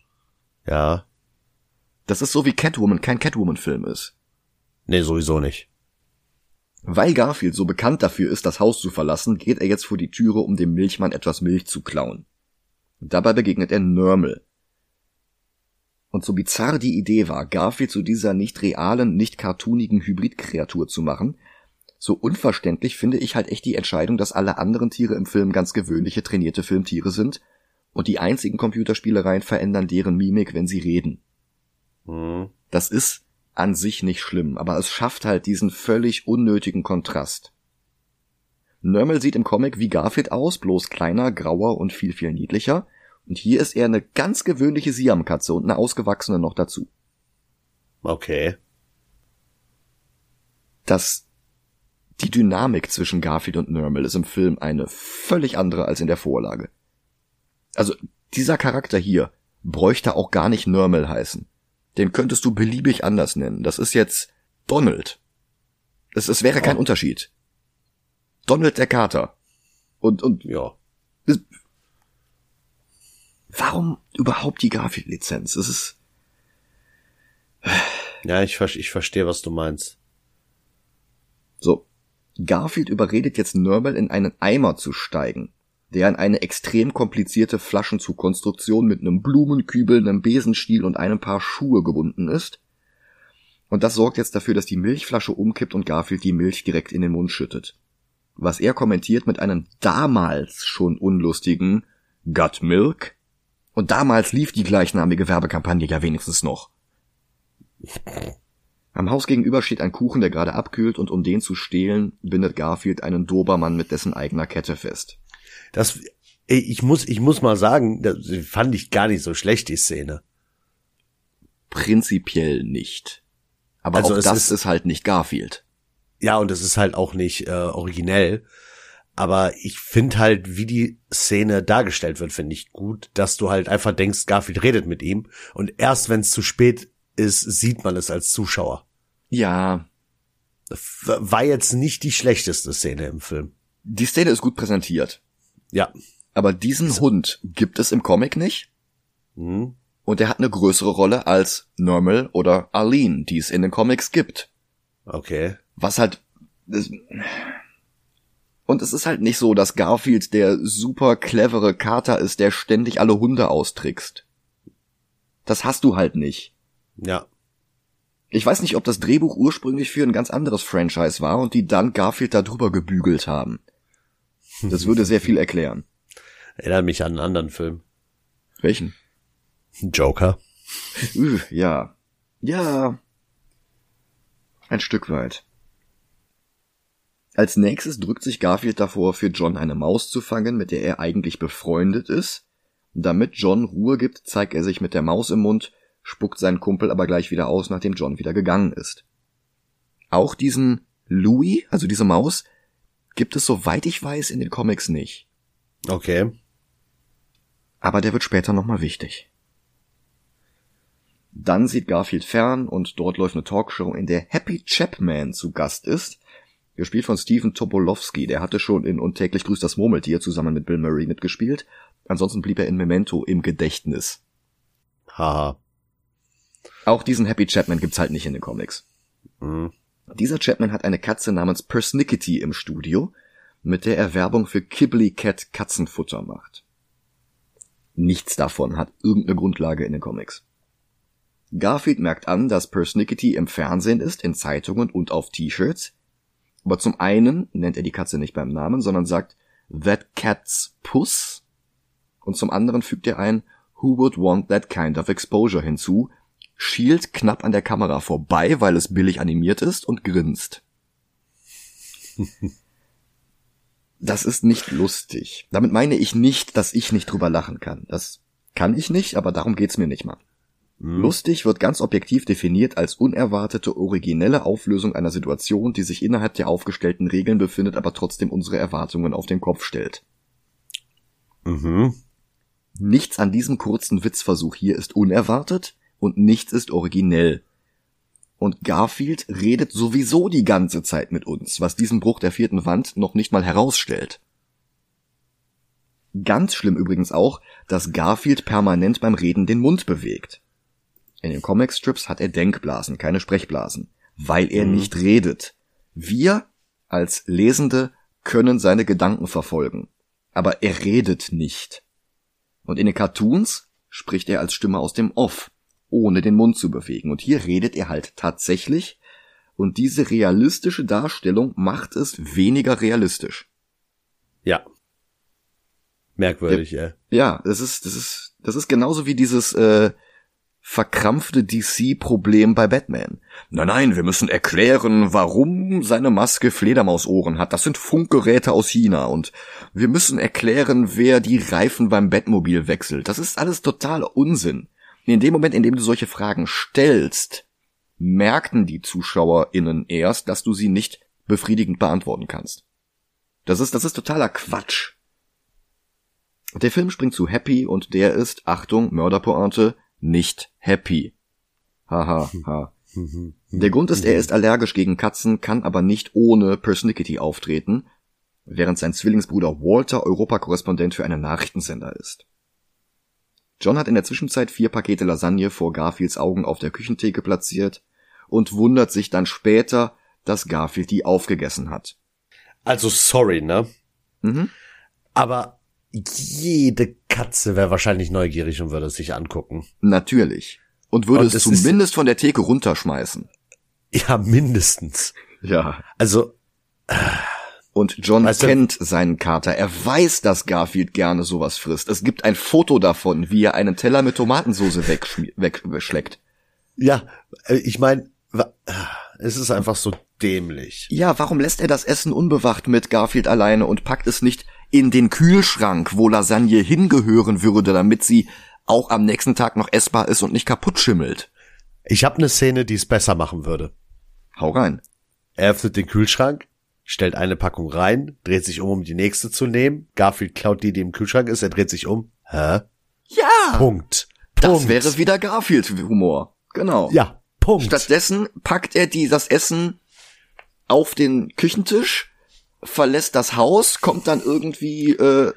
Ja. Das ist so wie Catwoman kein Catwoman-Film ist. Nee, sowieso nicht. Weil Garfield so bekannt dafür ist, das Haus zu verlassen, geht er jetzt vor die Türe, um dem Milchmann etwas Milch zu klauen. Dabei begegnet er Nörmel. Und so bizarr die Idee war, Garfield zu dieser nicht realen, nicht cartoonigen Hybridkreatur zu machen, so unverständlich finde ich halt echt die Entscheidung, dass alle anderen Tiere im Film ganz gewöhnliche trainierte Filmtiere sind und die einzigen Computerspielereien verändern deren Mimik, wenn sie reden. Mhm. Das ist an sich nicht schlimm, aber es schafft halt diesen völlig unnötigen Kontrast. Nörmel sieht im Comic wie Garfield aus, bloß kleiner, grauer und viel, viel niedlicher. Und hier ist er eine ganz gewöhnliche Siamkatze und eine ausgewachsene noch dazu. Okay. Das, die Dynamik zwischen Garfield und Nörmel ist im Film eine völlig andere als in der Vorlage. Also, dieser Charakter hier bräuchte auch gar nicht Nörmel heißen den könntest du beliebig anders nennen. Das ist jetzt Donald. Es, es wäre kein oh. Unterschied. Donald der Kater. Und, und, ja. Das, warum überhaupt die Garfield-Lizenz? Es ist, ja, ich, ich verstehe, was du meinst. So. Garfield überredet jetzt Nörmel in einen Eimer zu steigen der an eine extrem komplizierte Flaschenzugkonstruktion mit einem Blumenkübel, einem Besenstiel und einem Paar Schuhe gebunden ist. Und das sorgt jetzt dafür, dass die Milchflasche umkippt und Garfield die Milch direkt in den Mund schüttet. was er kommentiert mit einem damals schon unlustigen Got Milk? Und damals lief die gleichnamige Werbekampagne ja wenigstens noch. Am Haus gegenüber steht ein Kuchen, der gerade abkühlt, und um den zu stehlen, bindet Garfield einen Dobermann mit dessen eigener Kette fest. Das, ich muss, ich muss mal sagen, das fand ich gar nicht so schlecht, die Szene. Prinzipiell nicht. Aber Also auch es das ist- ist halt nicht Garfield. Ja, und es ist halt auch nicht äh, originell. Aber ich finde halt, wie die Szene dargestellt wird, finde ich gut, dass du halt einfach denkst, Garfield redet mit ihm. Und erst wenn es zu spät ist, sieht man es als Zuschauer. Ja, War jetzt nicht die schlechteste Szene im Film. die Szene ist gut präsentiert. Ja. Aber diesen Hund gibt es im Comic nicht. Hm. Und er hat eine größere Rolle als Normal oder Arlene, die es in den Comics gibt. Okay. Was halt. Und es ist halt nicht so, dass Garfield der super clevere Kater ist, der ständig alle Hunde austrickst. Das hast du halt nicht. Ja. Ich weiß nicht, ob das Drehbuch ursprünglich für ein ganz anderes Franchise war und die dann Garfield da drüber gebügelt haben. Das würde sehr viel erklären. Erinnert mich an einen anderen Film. Welchen? Joker. Ja. Ja. Ein Stück weit. Als nächstes drückt sich Garfield davor, für John eine Maus zu fangen, mit der er eigentlich befreundet ist. Damit John Ruhe gibt, zeigt er sich mit der Maus im Mund, spuckt seinen Kumpel aber gleich wieder aus, nachdem John wieder gegangen ist. Auch diesen Louis, also diese Maus, gibt es soweit ich weiß in den Comics nicht. Okay. Aber der wird später nochmal wichtig. Dann sieht Garfield fern und dort läuft eine Talkshow, in der Happy Chapman zu Gast ist. Gespielt von Steven Tobolowski. Der hatte schon in Untäglich grüßt das Murmeltier zusammen mit Bill Murray mitgespielt. Ansonsten blieb er in Memento im Gedächtnis. Haha. Auch diesen Happy Chapman gibt's halt nicht in den Comics. Hm. Dieser Chapman hat eine Katze namens Persnickety im Studio, mit der er Werbung für Kibbly Cat Katzenfutter macht. Nichts davon hat irgendeine Grundlage in den Comics. Garfield merkt an, dass Persnickety im Fernsehen ist, in Zeitungen und auf T-Shirts. Aber zum einen nennt er die Katze nicht beim Namen, sondern sagt That Cat's Puss. Und zum anderen fügt er ein Who would want that kind of exposure hinzu, schielt knapp an der Kamera vorbei, weil es billig animiert ist und grinst. Das ist nicht lustig. Damit meine ich nicht, dass ich nicht drüber lachen kann. Das kann ich nicht, aber darum geht's mir nicht mal. Lustig wird ganz objektiv definiert als unerwartete, originelle Auflösung einer Situation, die sich innerhalb der aufgestellten Regeln befindet, aber trotzdem unsere Erwartungen auf den Kopf stellt. Mhm. Nichts an diesem kurzen Witzversuch hier ist unerwartet und nichts ist originell. Und Garfield redet sowieso die ganze Zeit mit uns, was diesen Bruch der vierten Wand noch nicht mal herausstellt. Ganz schlimm übrigens auch, dass Garfield permanent beim Reden den Mund bewegt. In den Comicstrips hat er Denkblasen, keine Sprechblasen, weil er nicht redet. Wir als Lesende können seine Gedanken verfolgen, aber er redet nicht. Und in den Cartoons spricht er als Stimme aus dem Off, ohne den Mund zu bewegen. Und hier redet er halt tatsächlich. Und diese realistische Darstellung macht es weniger realistisch. Ja. Merkwürdig, ja. Ja, das ist, das ist, das ist genauso wie dieses äh, verkrampfte DC-Problem bei Batman. Nein, nein, wir müssen erklären, warum seine Maske Fledermausohren hat. Das sind Funkgeräte aus China. Und wir müssen erklären, wer die Reifen beim Batmobil wechselt. Das ist alles totaler Unsinn. In dem Moment, in dem du solche Fragen stellst, merken die ZuschauerInnen erst, dass du sie nicht befriedigend beantworten kannst. Das ist, das ist totaler Quatsch. Der Film springt zu Happy und der ist, Achtung, Mörderpointe, nicht happy. Haha, ha. Der Grund ist, er ist allergisch gegen Katzen, kann aber nicht ohne Persnickety auftreten, während sein Zwillingsbruder Walter Europakorrespondent für einen Nachrichtensender ist. John hat in der Zwischenzeit vier Pakete Lasagne vor Garfields Augen auf der Küchentheke platziert und wundert sich dann später, dass Garfield die aufgegessen hat. Also sorry, ne? Mhm. Aber jede Katze wäre wahrscheinlich neugierig und würde es sich angucken. Natürlich. Und würde Und es zumindest von der Theke runterschmeißen. Ja, mindestens. Ja. Also, äh, Und John Weißt du- kennt seinen Kater. Er weiß, dass Garfield gerne sowas frisst. Es gibt ein Foto davon, wie er einen Teller mit Tomatensauce wegschmi- wegschleckt. Ja, äh, ich meine, es ist einfach so dämlich. Ja, warum lässt er das Essen unbewacht mit Garfield alleine und packt es nicht in den Kühlschrank, wo Lasagne hingehören würde, damit sie auch am nächsten Tag noch essbar ist und nicht kaputt schimmelt? Ich habe eine Szene, die es besser machen würde. Hau rein. Er öffnet den Kühlschrank, stellt eine Packung rein, dreht sich um, um die nächste zu nehmen. Garfield klaut die, die im Kühlschrank ist, er dreht sich um. Hä? Ja! Punkt. Das Punkt. wäre wieder Garfield-Humor. Genau. Ja, Punkt. Stattdessen packt er die, das Essen auf den Küchentisch, verlässt das Haus, kommt dann irgendwie äh,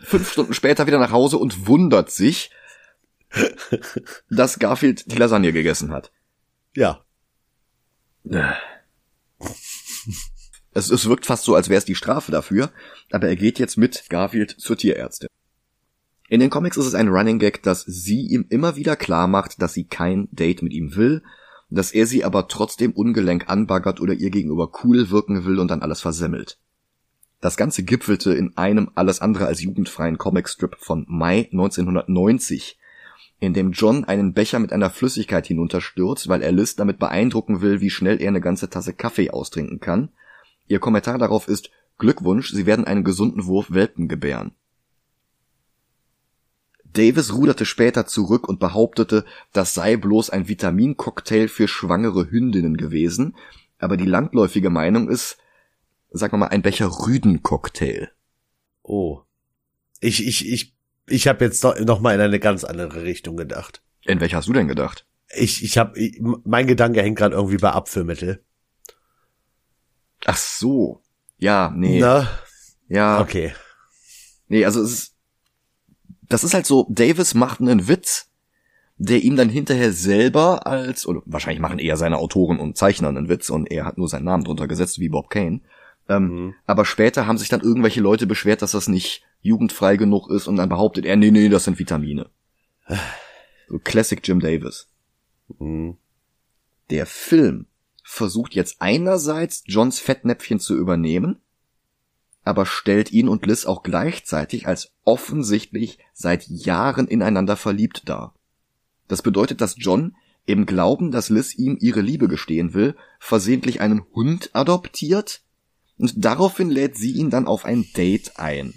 fünf Stunden später wieder nach Hause und wundert sich, dass Garfield die Lasagne gegessen hat. ja. Es, es wirkt fast so, als wäre es die Strafe dafür, aber er geht jetzt mit Garfield zur Tierärztin. In den Comics ist es ein Running Gag, dass sie ihm immer wieder klar macht, dass sie kein Date mit ihm will, dass er sie aber trotzdem ungelenk anbaggert oder ihr gegenüber cool wirken will und dann alles versemmelt. Das Ganze gipfelte in einem alles andere als jugendfreien Comicstrip von Mai 1990, in dem John einen Becher mit einer Flüssigkeit hinunterstürzt, weil er Liz damit beeindrucken will, wie schnell er eine ganze Tasse Kaffee austrinken kann. Ihr Kommentar darauf ist Glückwunsch, Sie werden einen gesunden Wurf Welpen gebären. Davis ruderte später zurück und behauptete, das sei bloß ein Vitamincocktail für schwangere Hündinnen gewesen, aber die landläufige Meinung ist, sagen wir mal, ein Becher Rüdencocktail. Oh. Ich, ich, ich, ich habe jetzt noch, noch mal in eine ganz andere Richtung gedacht. In welcher hast du denn gedacht? Ich, ich habe, mein Gedanke hängt gerade irgendwie bei Abführmittel. Ach so. Ja, nee. Na, Ja. okay. Nee, also es ist, das ist halt so, Davis macht einen Witz, der ihm dann hinterher selber als, oder wahrscheinlich machen eher seine Autoren und Zeichner einen Witz und er hat nur seinen Namen drunter gesetzt, wie Bob Kane. Ähm, Mhm. Aber später haben sich dann irgendwelche Leute beschwert, dass das nicht jugendfrei genug ist und dann behauptet er, nee, nee, das sind Vitamine. So Classic Jim Davis. Mhm. Der Film versucht jetzt einerseits Johns Fettnäpfchen zu übernehmen, aber stellt ihn und Liz auch gleichzeitig als offensichtlich seit Jahren ineinander verliebt dar. Das bedeutet, dass John im Glauben, dass Liz ihm ihre Liebe gestehen will, versehentlich einen Hund adoptiert und daraufhin lädt sie ihn dann auf ein Date ein.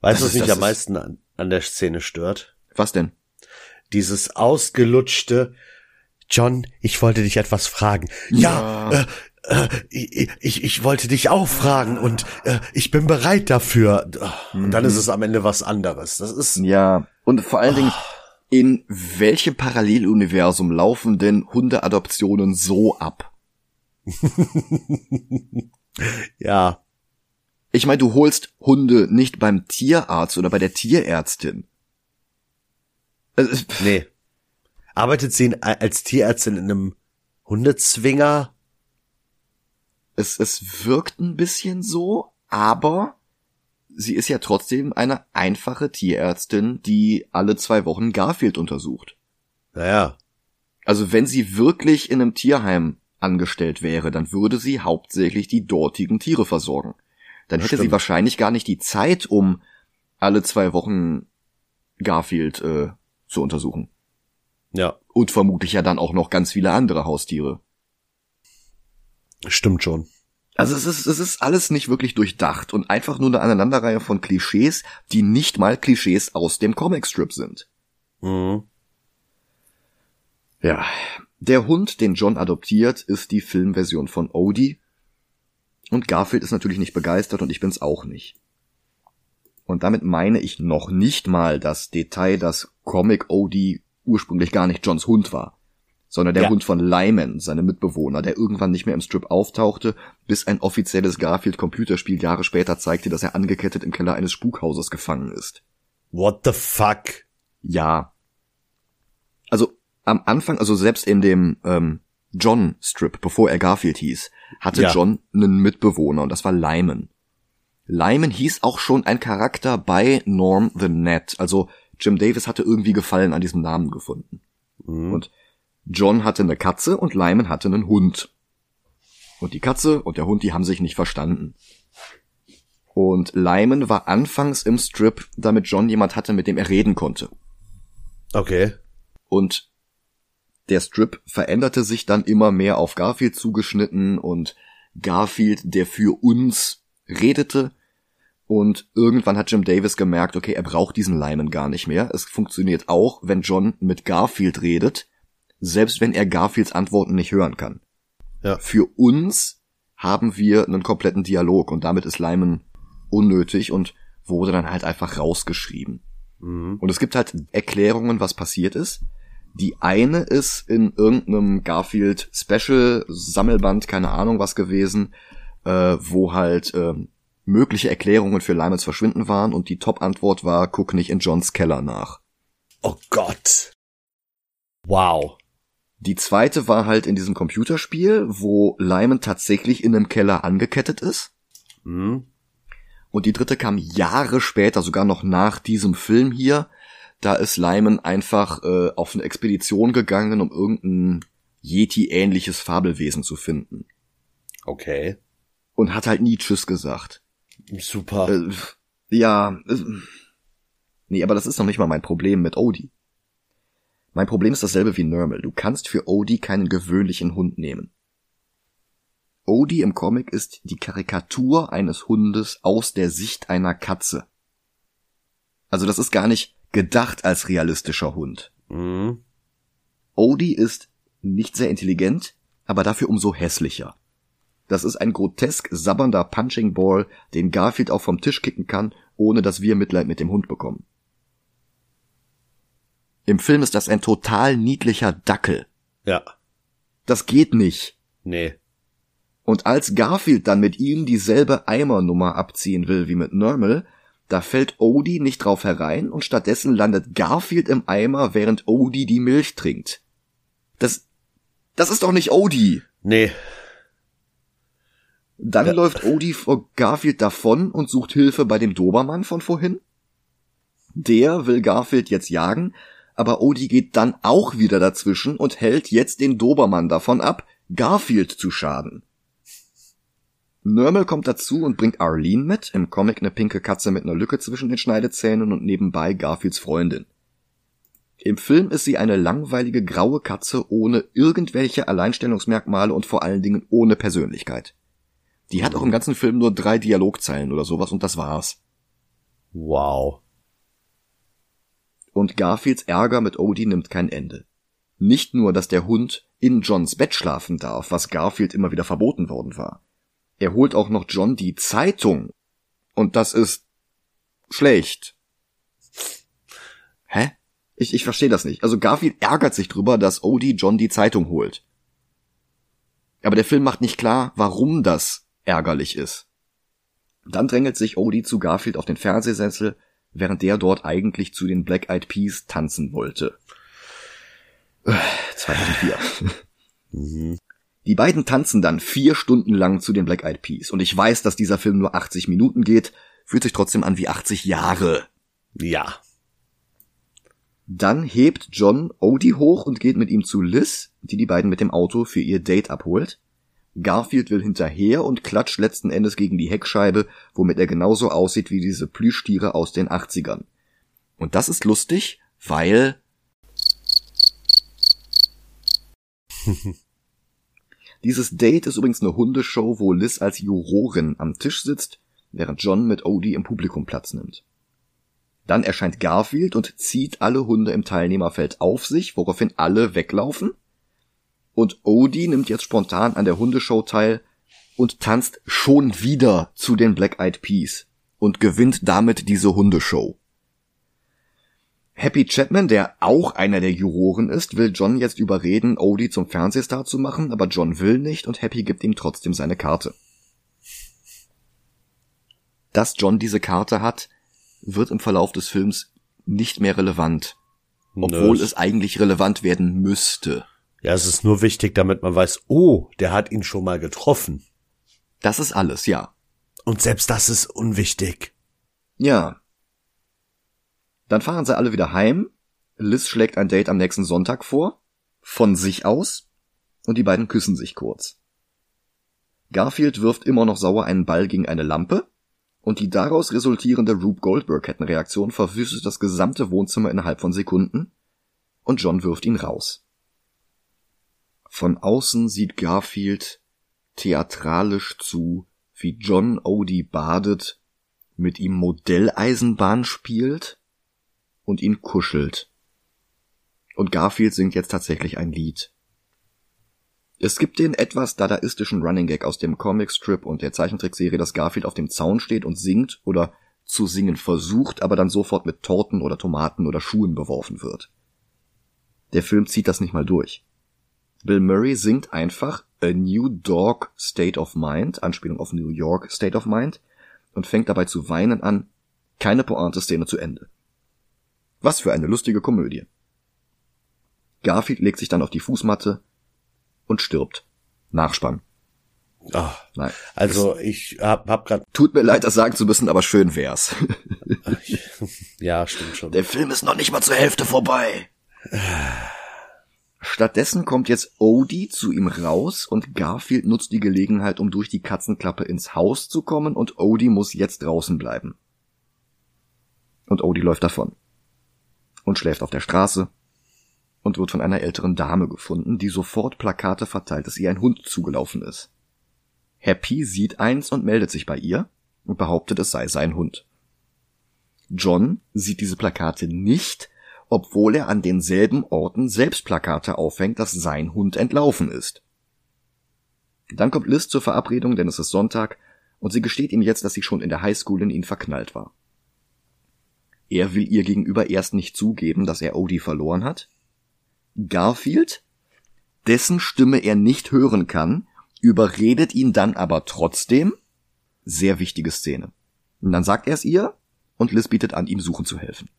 Weißt du, was mich am meisten an, an der Szene stört? Was denn? Dieses ausgelutschte, John, ich wollte dich etwas fragen. Ja, Ja. Äh, äh, ich, ich, wollte dich auch fragen und äh, ich bin bereit dafür. Und dann ist es am Ende was anderes. Das ist, Ja, und vor allen Dingen, in welchem Paralleluniversum laufen denn Hundeadoptionen so ab? ja, Ich meine, du holst Hunde nicht beim Tierarzt oder bei der Tierärztin. Also, nee. Arbeitet sie in, als Tierärztin in einem Hundezwinger? Es, es wirkt ein bisschen so, aber sie ist ja trotzdem eine einfache Tierärztin, die alle zwei Wochen Garfield untersucht. Naja, Also wenn sie wirklich in einem Tierheim angestellt wäre, dann würde sie hauptsächlich die dortigen Tiere versorgen. Dann hätte sie Stimmt. wahrscheinlich gar nicht die Zeit, um alle zwei Wochen Garfield äh, zu untersuchen. Ja, Und vermutlich ja dann auch noch ganz viele andere Haustiere. stimmt schon. Also es ist, es ist alles nicht wirklich durchdacht und einfach nur eine Aneinanderreihe von Klischees, die nicht mal Klischees aus dem Comicstrip sind. Mhm. Ja. Der Hund, den John adoptiert, ist die Filmversion von Odie. Und Garfield ist natürlich nicht begeistert und ich bin's auch nicht. Und damit meine ich noch nicht mal das Detail, dass Comic Odie ursprünglich gar nicht Johns Hund war, sondern der Ja. Hund von Lyman, seinem Mitbewohner, der irgendwann nicht mehr im Strip auftauchte, bis ein offizielles Garfield Computerspiel Jahre später zeigte, dass er angekettet im Keller eines Spukhauses gefangen ist. What the fuck? Ja. Also am Anfang, also selbst in dem ähm, John Strip, bevor er Garfield hieß, hatte Ja. John einen Mitbewohner und das war Lyman. Lyman hieß auch schon ein Charakter bei Norm the Net. Also Jim Davis hatte irgendwie Gefallen an diesem Namen gefunden. Mhm. Und John hatte eine Katze und Lyman hatte einen Hund. Und die Katze und der Hund, die haben sich nicht verstanden. Und Lyman war anfangs im Strip, damit John jemand hatte, mit dem er reden konnte. Okay. Und der Strip veränderte sich dann immer mehr auf Garfield zugeschnitten und Garfield, der für uns redete. Und irgendwann hat Jim Davis gemerkt, okay, er braucht diesen Lyman gar nicht mehr. Es funktioniert auch, wenn John mit Garfield redet, selbst wenn er Garfields Antworten nicht hören kann. Ja. Für uns haben wir einen kompletten Dialog und damit ist Lyman unnötig und wurde dann halt einfach rausgeschrieben. Mhm. Und es gibt halt Erklärungen, was passiert ist. Die eine ist in irgendeinem Garfield Special Sammelband, keine Ahnung was gewesen, äh, wo halt äh, mögliche Erklärungen für Lymans Verschwinden waren und die Top-Antwort war, guck nicht in Johns Keller nach. Oh Gott. Wow. Die zweite war halt in diesem Computerspiel, wo Lyman tatsächlich in einem Keller angekettet ist. Mhm. Und die dritte kam Jahre später, sogar noch nach diesem Film hier. Da ist Lyman einfach äh, auf eine Expedition gegangen, um irgendein Yeti-ähnliches Fabelwesen zu finden. Okay. Und hat halt nie Tschüss gesagt. Super. Äh, ja. Äh, nee, aber das ist noch nicht mal mein Problem mit Odie. Mein Problem ist dasselbe wie Nermal. Du kannst für Odie keinen gewöhnlichen Hund nehmen. Odie im Comic ist die Karikatur eines Hundes aus der Sicht einer Katze. Also das ist gar nicht gedacht als realistischer Hund. Mhm. Odie ist nicht sehr intelligent, aber dafür umso hässlicher. Das ist ein grotesk sabbernder Punching Ball, den Garfield auch vom Tisch kicken kann, ohne dass wir Mitleid mit dem Hund bekommen. Im Film ist das ein total niedlicher Dackel. Ja. Das geht nicht. Nee. Und als Garfield dann mit ihm dieselbe Eimernummer abziehen will wie mit Nermal, da fällt Odie nicht drauf herein und stattdessen landet Garfield im Eimer, während Odie die Milch trinkt. Das, das ist doch nicht Odie. Nee. Dann Ja. läuft Odie vor Garfield davon und sucht Hilfe bei dem Dobermann von vorhin. Der will Garfield jetzt jagen, aber Odie geht dann auch wieder dazwischen und hält jetzt den Dobermann davon ab, Garfield zu schaden. Nermal kommt dazu und bringt Arlene mit, im Comic eine pinke Katze mit einer Lücke zwischen den Schneidezähnen und nebenbei Garfields Freundin. Im Film ist sie eine langweilige graue Katze ohne irgendwelche Alleinstellungsmerkmale und vor allen Dingen ohne Persönlichkeit. Die hat auch im ganzen Film nur drei Dialogzeilen oder sowas und das war's. Wow. Und Garfields Ärger mit Odie nimmt kein Ende. Nicht nur, dass der Hund in Johns Bett schlafen darf, was Garfield immer wieder verboten worden war. Er holt auch noch John die Zeitung. Und das ist schlecht. Hä? Ich, ich verstehe das nicht. Also Garfield ärgert sich drüber, dass Odie John die Zeitung holt. Aber der Film macht nicht klar, warum das ärgerlich ist. Dann drängelt sich Odie zu Garfield auf den Fernsehsessel, während der dort eigentlich zu den Black Eyed Peas tanzen wollte. Äh, 2004. Mhm. Die beiden tanzen dann vier Stunden lang zu den Black Eyed Peas. Und ich weiß, dass dieser Film nur 80 Minuten geht, fühlt sich trotzdem an wie 80 Jahre. Ja. Dann hebt John Odie hoch und geht mit ihm zu Liz, die die beiden mit dem Auto für ihr Date abholt. Garfield will hinterher und klatscht letzten Endes gegen die Heckscheibe, womit er genauso aussieht wie diese Plüschtiere aus den 80ern. Und das ist lustig, weil Dieses Date ist übrigens eine Hundeshow, wo Liz als Jurorin am Tisch sitzt, während John mit Odie im Publikum Platz nimmt. Dann erscheint Garfield und zieht alle Hunde im Teilnehmerfeld auf sich, woraufhin alle weglaufen. Und Odie nimmt jetzt spontan an der Hundeshow teil und tanzt schon wieder zu den Black Eyed Peas und gewinnt damit diese Hundeshow. Happy Chapman, der auch einer der Juroren ist, will John jetzt überreden, Odie zum Fernsehstar zu machen, aber John will nicht und Happy gibt ihm trotzdem seine Karte. Dass John diese Karte hat, wird im Verlauf des Films nicht mehr relevant, obwohl Nö. es eigentlich relevant werden müsste. Ja, es ist nur wichtig, damit man weiß, oh, der hat ihn schon mal getroffen. Das ist alles, ja. Und selbst das ist unwichtig. Ja. Dann fahren sie alle wieder heim. Liz schlägt ein Date am nächsten Sonntag vor. Von sich aus. Und die beiden küssen sich kurz. Garfield wirft immer noch sauer einen Ball gegen eine Lampe und die daraus resultierende Rube Goldberg-Kettenreaktion verwüstet das gesamte Wohnzimmer innerhalb von Sekunden und John wirft ihn raus. Von außen sieht Garfield theatralisch zu, wie John Odie badet, mit ihm Modelleisenbahn spielt und ihn kuschelt. Und Garfield singt jetzt tatsächlich ein Lied. Es gibt den etwas dadaistischen Running Gag aus dem Comicstrip und der Zeichentrickserie, dass Garfield auf dem Zaun steht und singt oder zu singen versucht, aber dann sofort mit Torten oder Tomaten oder Schuhen beworfen wird. Der Film zieht das nicht mal durch. Bill Murray singt einfach A New Dog State of Mind, Anspielung auf New York State of Mind, und fängt dabei zu weinen an. Keine Pointe-Szene zu Ende. Was für eine lustige Komödie. Garfield legt sich dann auf die Fußmatte und stirbt. Nachspann. Oh, Nein. Also ich hab, hab grad. Tut mir leid, das sagen zu müssen, aber schön wär's. ja, stimmt schon. Der Film ist noch nicht mal zur Hälfte vorbei. Stattdessen kommt jetzt Odie zu ihm raus und Garfield nutzt die Gelegenheit, um durch die Katzenklappe ins Haus zu kommen und Odie muss jetzt draußen bleiben. Und Odie läuft davon. Und schläft auf der Straße und wird von einer älteren Dame gefunden, die sofort Plakate verteilt, dass ihr ein Hund zugelaufen ist. Happy sieht eins und meldet sich bei ihr und behauptet, es sei sein Hund. John sieht diese Plakate nicht obwohl er an denselben Orten selbst Plakate aufhängt, dass sein Hund entlaufen ist. Dann kommt Liz zur Verabredung, denn es ist Sonntag, und sie gesteht ihm jetzt, dass sie schon in der Highschool in ihn verknallt war. Er will ihr gegenüber erst nicht zugeben, dass er Odie verloren hat. Garfield, dessen Stimme er nicht hören kann, überredet ihn dann aber trotzdem. Sehr wichtige Szene. Und dann sagt er es ihr, und Liz bietet an, ihm suchen zu helfen.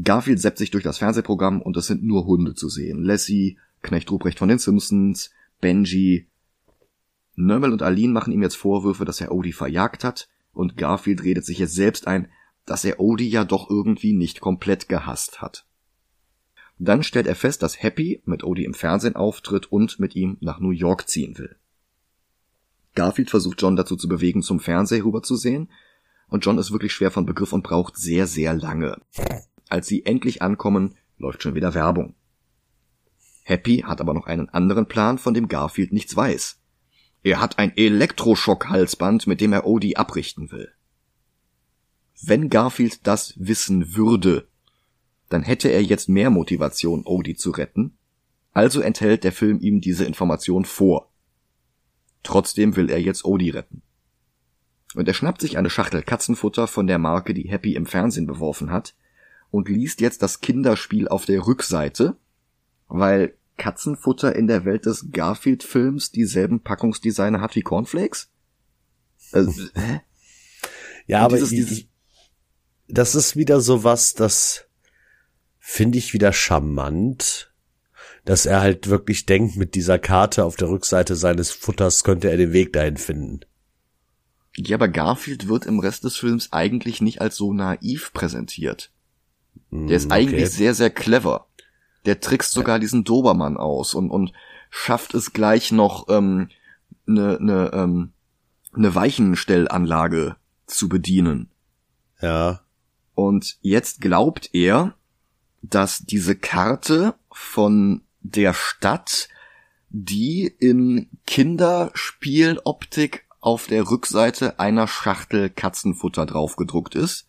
Garfield seppt sich durch das Fernsehprogramm und es sind nur Hunde zu sehen. Lassie, Knecht Ruprecht von den Simpsons, Benji. Nermal und Aline machen ihm jetzt Vorwürfe, dass er Odie verjagt hat und Garfield redet sich jetzt selbst ein, dass er Odie ja doch irgendwie nicht komplett gehasst hat. Dann stellt er fest, dass Happy mit Odie im Fernsehen auftritt und mit ihm nach New York ziehen will. Garfield versucht John dazu zu bewegen, zum Fernseher rüberzusehen, und John ist wirklich schwer von Begriff und braucht sehr, sehr lange. Als sie endlich ankommen, läuft schon wieder Werbung. Happy hat aber noch einen anderen Plan, von dem Garfield nichts weiß. Er hat ein Elektroschock-Halsband, mit dem er Odie abrichten will. Wenn Garfield das wissen würde, dann hätte er jetzt mehr Motivation, Odie zu retten, also enthält der Film ihm diese Information vor. Trotzdem will er jetzt Odie retten. Und er schnappt sich eine Schachtel Katzenfutter von der Marke, die Happy im Fernsehen beworfen hat, und liest jetzt das Kinderspiel auf der Rückseite, weil Katzenfutter in der Welt des Garfield-Films dieselben Packungsdesigner hat wie Cornflakes? Also, hä? Ja, und aber dieses, ich, dieses das ist wieder so was, das finde ich wieder charmant, dass er halt wirklich denkt, mit dieser Karte auf der Rückseite seines Futters könnte er den Weg dahin finden. Ja, aber Garfield wird im Rest des Films eigentlich nicht als so naiv präsentiert. Der ist hm, eigentlich sehr, sehr clever. Der trickst sogar diesen Dobermann aus und, und schafft es gleich noch ähm, eine ne, ähm, ne Weichenstellanlage zu bedienen. Ja. Und jetzt glaubt er, dass diese Karte von der Stadt, die in Kinderspieloptik auf der Rückseite einer Schachtel Katzenfutter draufgedruckt ist,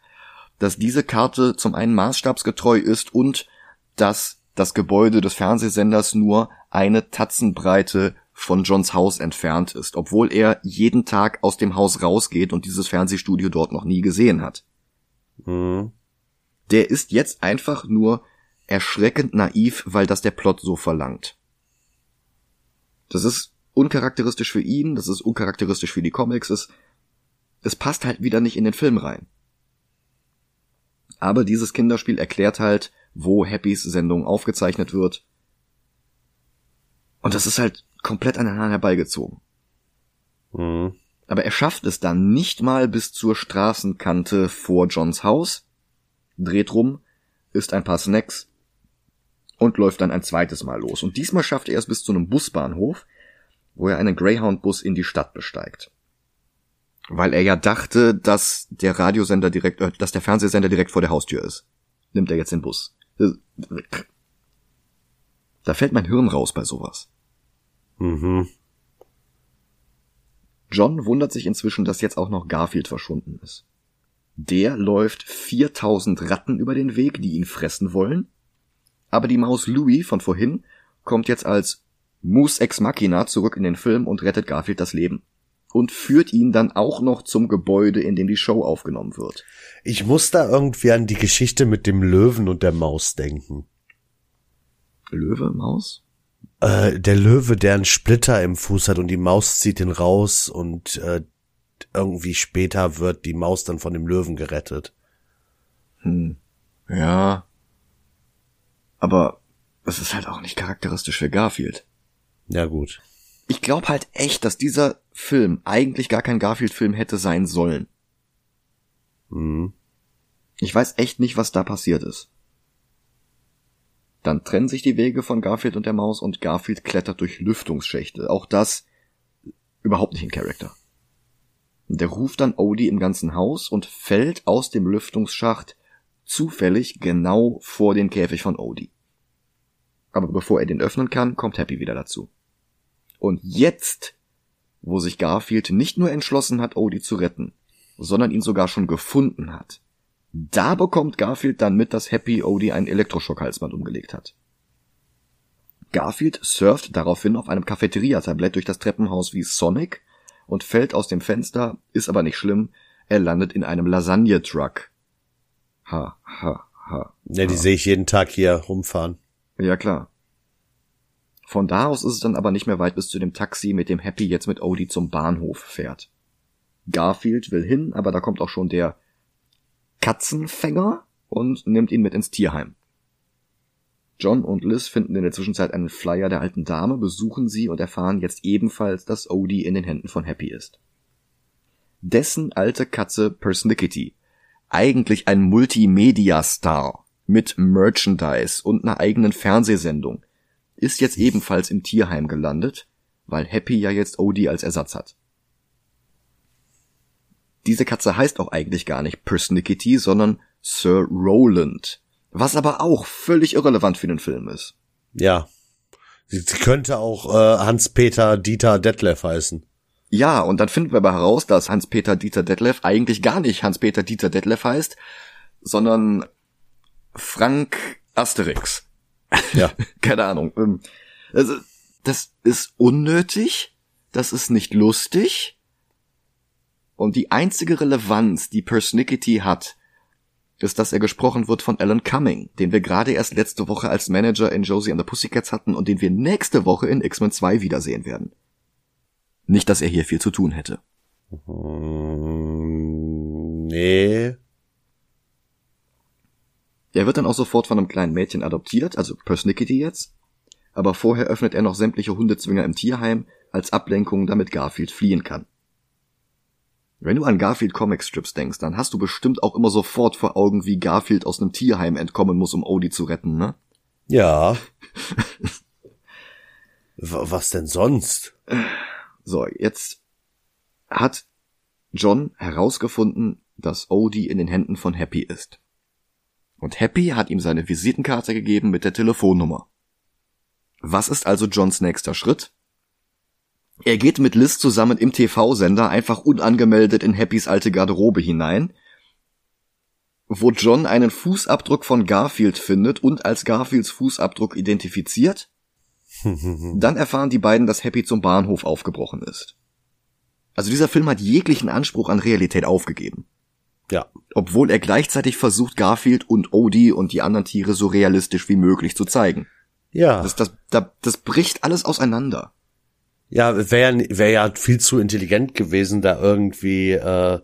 dass diese Karte zum einen maßstabsgetreu ist und dass das Gebäude des Fernsehsenders nur eine Tatzenbreite von Johns Haus entfernt ist, obwohl er jeden Tag aus dem Haus rausgeht und dieses Fernsehstudio dort noch nie gesehen hat. Mhm. Der ist jetzt einfach nur erschreckend naiv, weil das der Plot so verlangt. Das ist uncharakteristisch für ihn, das ist uncharakteristisch für die Comics, es, es passt halt wieder nicht in den Film rein. Aber dieses Kinderspiel erklärt halt, wo Happys Sendung aufgezeichnet wird. Und das ist halt komplett an den Haaren herbeigezogen. Mhm. Aber er schafft es dann nicht mal bis zur Straßenkante vor Johns Haus, dreht rum, isst ein paar Snacks und läuft dann ein zweites Mal los. Und diesmal schafft er es bis zu einem Busbahnhof, wo er einen Greyhound-Bus in die Stadt besteigt. Weil er ja dachte, dass der Radiosender direkt, äh, dass der Fernsehsender direkt vor der Haustür ist. Nimmt er jetzt den Bus. Da fällt mein Hirn raus bei sowas. Mhm. John wundert sich inzwischen, dass jetzt auch noch Garfield verschwunden ist. Der läuft 4000 Ratten über den Weg, die ihn fressen wollen. Aber die Maus Louis von vorhin kommt jetzt als Mus Ex Machina zurück in den Film und rettet Garfield das Leben. Und führt ihn dann auch noch zum Gebäude, in dem die Show aufgenommen wird. Ich muss da irgendwie an die Geschichte mit dem Löwen und der Maus denken. Löwe, Maus? Äh, der Löwe, der einen Splitter im Fuß hat und die Maus zieht ihn raus und äh, irgendwie später wird die Maus dann von dem Löwen gerettet. Hm. Ja. Aber das ist halt auch nicht charakteristisch für Garfield. Ja gut. Ich glaube halt echt, dass dieser Film eigentlich gar kein Garfield-Film hätte sein sollen. Mhm. Ich weiß echt nicht, was da passiert ist. Dann trennen sich die Wege von Garfield und der Maus und Garfield klettert durch Lüftungsschächte. Auch das überhaupt nicht in Charakter. Der ruft dann Odie im ganzen Haus und fällt aus dem Lüftungsschacht zufällig genau vor den Käfig von Odie. Aber bevor er den öffnen kann, kommt Happy wieder dazu. Und jetzt, wo sich Garfield nicht nur entschlossen hat, Odie zu retten, sondern ihn sogar schon gefunden hat, da bekommt Garfield dann mit, dass Happy Odie ein Elektroschockhalsband umgelegt hat. Garfield surft daraufhin auf einem Cafeteria-Tablett durch das Treppenhaus wie Sonic und fällt aus dem Fenster, ist aber nicht schlimm, er landet in einem Lasagne-Truck. Ha, ha, ha. Ja, die sehe ich jeden Tag hier rumfahren. Ja, klar. Von da aus ist es dann aber nicht mehr weit bis zu dem Taxi, mit dem Happy jetzt mit Odie zum Bahnhof fährt. Garfield will hin, aber da kommt auch schon der Katzenfänger und nimmt ihn mit ins Tierheim. John und Liz finden in der Zwischenzeit einen Flyer der alten Dame, besuchen sie und erfahren jetzt ebenfalls, dass Odie in den Händen von Happy ist. Dessen alte Katze Persnickety, eigentlich ein Multimedia-Star mit Merchandise und einer eigenen Fernsehsendung, ist jetzt ebenfalls im Tierheim gelandet, weil Happy ja jetzt Odie als Ersatz hat. Diese Katze heißt auch eigentlich gar nicht Persnickety, sondern Sir Roland. Was aber auch völlig irrelevant für den Film ist. Ja. Sie, sie könnte auch äh, Hans-Peter Dieter Detlef heißen. Ja, und dann finden wir aber heraus, dass Hans-Peter Dieter Detlef eigentlich gar nicht Hans-Peter Dieter Detlef heißt, sondern Frank Asterix. Ja. Keine Ahnung. Ähm, Also, das ist unnötig, das ist nicht lustig. Und die einzige Relevanz, die Persnickety hat, ist, dass er gesprochen wird von Alan Cumming, den wir gerade erst letzte Woche als Manager in Josie and the Pussycats hatten und den wir nächste Woche in X-Men 2 wiedersehen werden. Nicht, dass er hier viel zu tun hätte. Hm, nee. Er wird dann auch sofort von einem kleinen Mädchen adoptiert, also Persnickety jetzt. Aber vorher öffnet er noch sämtliche Hundezwinger im Tierheim als Ablenkung, damit Garfield fliehen kann. Wenn du an Garfield Comicstrips denkst, dann hast du bestimmt auch immer sofort vor Augen, wie Garfield aus einem Tierheim entkommen muss, um Odie zu retten, ne? Ja. Was denn sonst? So, jetzt hat John herausgefunden, dass Odie in den Händen von Happy ist. Und Happy hat ihm seine Visitenkarte gegeben mit der Telefonnummer. Was ist also Johns nächster Schritt? Er geht mit Liz zusammen im TV-Sender einfach unangemeldet in Happys alte Garderobe hinein, wo John einen Fußabdruck von Garfield findet und als Garfields Fußabdruck identifiziert. Dann erfahren die beiden, dass Happy zum Bahnhof aufgebrochen ist. Also dieser Film hat jeglichen Anspruch an Realität aufgegeben. Ja. Obwohl er gleichzeitig versucht, Garfield und Odie und die anderen Tiere so realistisch wie möglich zu zeigen. Ja. Das, das, das, das bricht alles auseinander. Ja, wäre wär ja viel zu intelligent gewesen, da irgendwie, äh,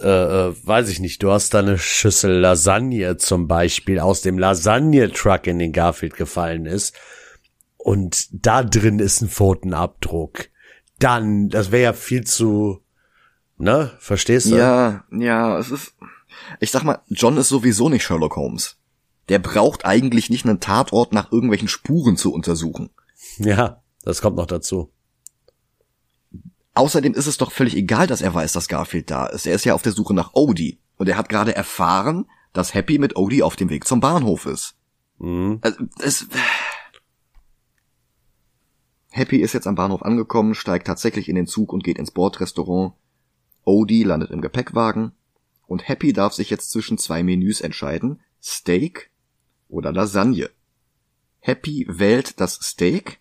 äh, äh, weiß ich nicht, du hast da eine Schüssel Lasagne zum Beispiel aus dem Lasagne-Truck in den Garfield gefallen ist und da drin ist ein Pfotenabdruck. Dann, das wäre ja viel zu, ne, verstehst du? Ja, ja, es ist, ich sag mal, John ist sowieso nicht Sherlock Holmes. Der braucht eigentlich nicht einen Tatort nach irgendwelchen Spuren zu untersuchen. Ja, das kommt noch dazu. Außerdem ist es doch völlig egal, dass er weiß, dass Garfield da ist. Er ist ja auf der Suche nach Odie. Und er hat gerade erfahren, dass Happy mit Odie auf dem Weg zum Bahnhof ist. Mhm. Also, es, Happy ist jetzt am Bahnhof angekommen, steigt tatsächlich in den Zug und geht ins Bordrestaurant. Odie landet im Gepäckwagen und Happy darf sich jetzt zwischen zwei Menüs entscheiden, Steak oder Lasagne. Happy wählt das Steak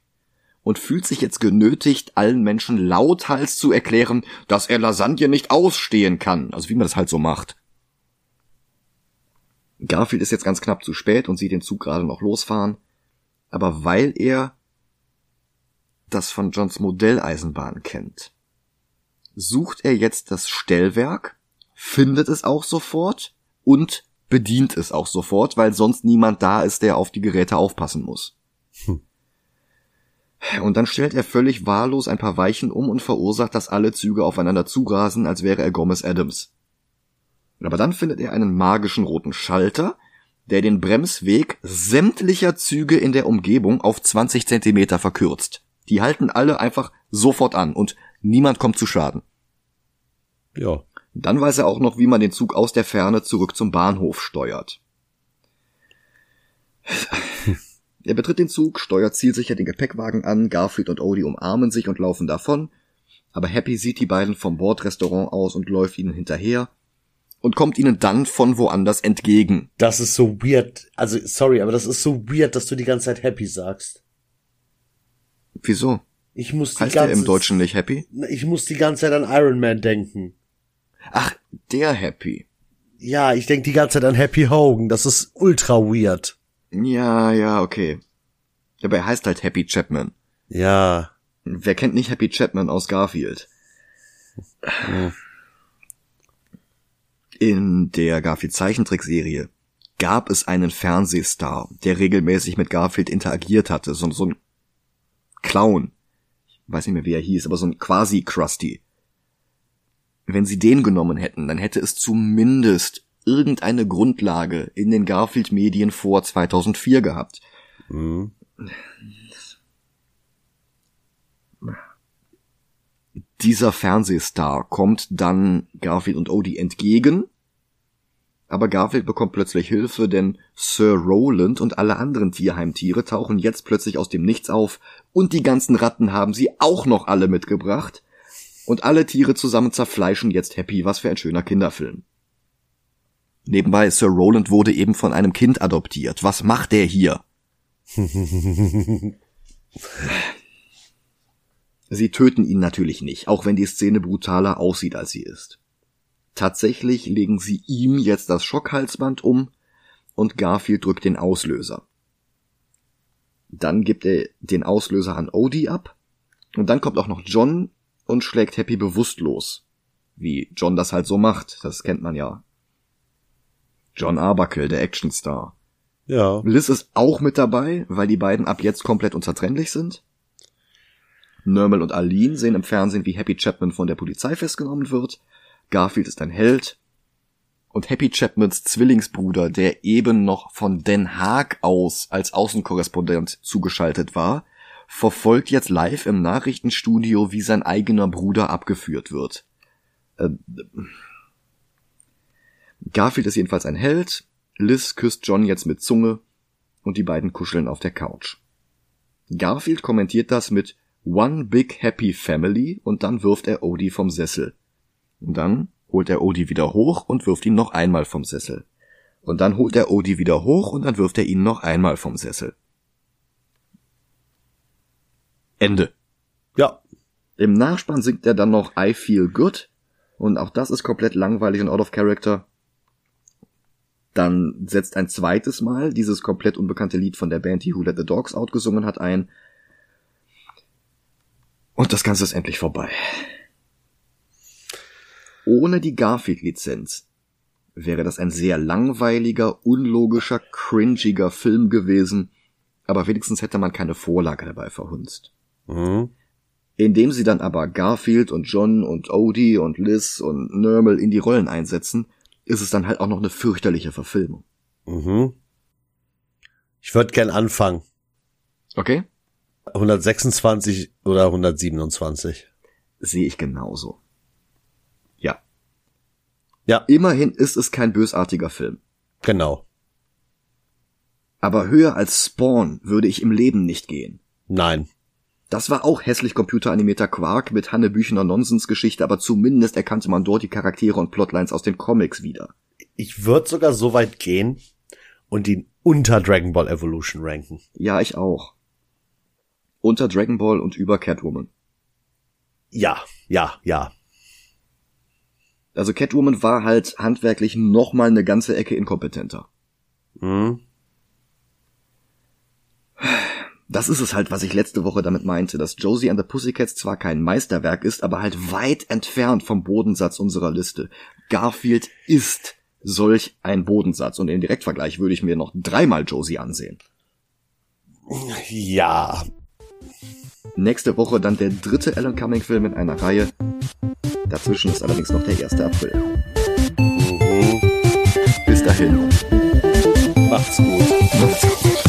und fühlt sich jetzt genötigt, allen Menschen lauthals zu erklären, dass er Lasagne nicht ausstehen kann, also wie man das halt so macht. Garfield ist jetzt ganz knapp zu spät und sieht den Zug gerade noch losfahren, aber weil er das von Johns Modelleisenbahn kennt, sucht er jetzt das Stellwerk, findet es auch sofort und bedient es auch sofort, weil sonst niemand da ist, der auf die Geräte aufpassen muss. Hm. Und dann stellt er völlig wahllos ein paar Weichen um und verursacht, dass alle Züge aufeinander zurasen, als wäre er Gomez Adams. Aber dann findet er einen magischen roten Schalter, der den Bremsweg sämtlicher Züge in der Umgebung auf 20 Zentimeter verkürzt. Die halten alle einfach sofort an und niemand kommt zu Schaden. Ja. Dann weiß er auch noch, wie man den Zug aus der Ferne zurück zum Bahnhof steuert. Er betritt den Zug, steuert zielsicher den Gepäckwagen an, Garfield und Odie umarmen sich und laufen davon, aber Happy sieht die beiden vom Bordrestaurant aus und läuft ihnen hinterher und kommt ihnen dann von woanders entgegen. Das ist so weird. Also, sorry, aber das ist so weird, dass du die ganze Zeit happy sagst. Wieso? Ich muss die Heißt ganze im Deutschen nicht Happy? Ich muss die ganze Zeit an Iron Man denken. Ach, der Happy. Ja, ich denk die ganze Zeit an Happy Hogan. Das ist ultra weird. Ja, ja, okay. Aber er heißt halt Happy Chapman. Ja. Wer kennt nicht Happy Chapman aus Garfield? In der Garfield Zeichentrickserie gab es einen Fernsehstar, der regelmäßig mit Garfield interagiert hatte, so, so ein Clown. Ich weiß nicht mehr, wie er hieß, aber so ein quasi Krusty. Wenn sie den genommen hätten, dann hätte es zumindest irgendeine Grundlage in den Garfield-Medien vor 2004 gehabt. Mhm. Dieser Fernsehstar kommt dann Garfield und Odie entgegen, aber Garfield bekommt plötzlich Hilfe, denn Sir Roland und alle anderen Tierheimtiere tauchen jetzt plötzlich aus dem Nichts auf und die ganzen Ratten haben sie auch noch alle mitgebracht und alle Tiere zusammen zerfleischen jetzt Happy, was für ein schöner Kinderfilm. Nebenbei, Sir Roland wurde eben von einem Kind adoptiert. Was macht der hier? Sie töten ihn natürlich nicht, auch wenn die Szene brutaler aussieht, als sie ist. Tatsächlich legen sie ihm jetzt das Schockhalsband um und Garfield drückt den Auslöser. Dann gibt er den Auslöser an Odie ab und dann kommt auch noch John und schlägt Happy bewusstlos. Wie John das halt so macht, das kennt man ja. John Arbuckle, der Actionstar. Ja. Liz ist auch mit dabei, weil die beiden ab jetzt komplett unzertrennlich sind. Nermal und Aline sehen im Fernsehen, wie Happy Chapman von der Polizei festgenommen wird. Garfield ist ein Held. Und Happy Chapmans Zwillingsbruder, der eben noch von Den Haag aus als Außenkorrespondent zugeschaltet war, verfolgt jetzt live im Nachrichtenstudio, wie sein eigener Bruder abgeführt wird. Äh, Garfield ist jedenfalls ein Held, Liz küsst John jetzt mit Zunge und die beiden kuscheln auf der Couch. Garfield kommentiert das mit One Big Happy Family und dann wirft er Odie vom Sessel. Und dann holt er Odie wieder hoch und wirft ihn noch einmal vom Sessel. Und dann holt er Odie wieder hoch und dann wirft er ihn noch einmal vom Sessel. Ende. Ja. Im Nachspann singt er dann noch I Feel Good und auch das ist komplett langweilig und out of character. Dann setzt ein zweites Mal dieses komplett unbekannte Lied von der Band, die Who Let the Dogs Out gesungen hat, ein. Und das Ganze ist endlich vorbei. Ohne die Garfield-Lizenz wäre das ein sehr langweiliger, unlogischer, cringiger Film gewesen, aber wenigstens hätte man keine Vorlage dabei verhunzt. Mhm. Indem sie dann aber Garfield und John und Odie und Liz und Nermal in die Rollen einsetzen, ist es dann halt auch noch eine fürchterliche Verfilmung. Mhm. Ich würde gern anfangen. Okay? 126 oder 127? sehe ich genauso. Ja. Immerhin ist es kein bösartiger Film. Genau. Aber höher als Spawn würde ich im Leben nicht gehen. Nein. Das war auch hässlich computeranimierter Quark mit Hannebüchener Nonsensgeschichte, aber zumindest erkannte man dort die Charaktere und Plotlines aus den Comics wieder. Ich würde sogar so weit gehen und ihn unter Dragon Ball Evolution ranken. Ja, ich auch. Unter Dragon Ball und über Catwoman. Ja, ja, ja. Also Catwoman war halt handwerklich noch mal eine ganze Ecke inkompetenter. Hm. Das ist es halt, was ich letzte Woche damit meinte, dass Josie and the Pussycats zwar kein Meisterwerk ist, aber halt weit entfernt vom Bodensatz unserer Liste. Garfield ist solch ein Bodensatz und im Direktvergleich würde ich mir noch dreimal Josie ansehen. Ja. Nächste Woche dann der dritte Alan Cumming Film in einer Reihe. Dazwischen ist allerdings noch der 1. April. Mhm. Bis dahin. Macht's gut. Macht's gut.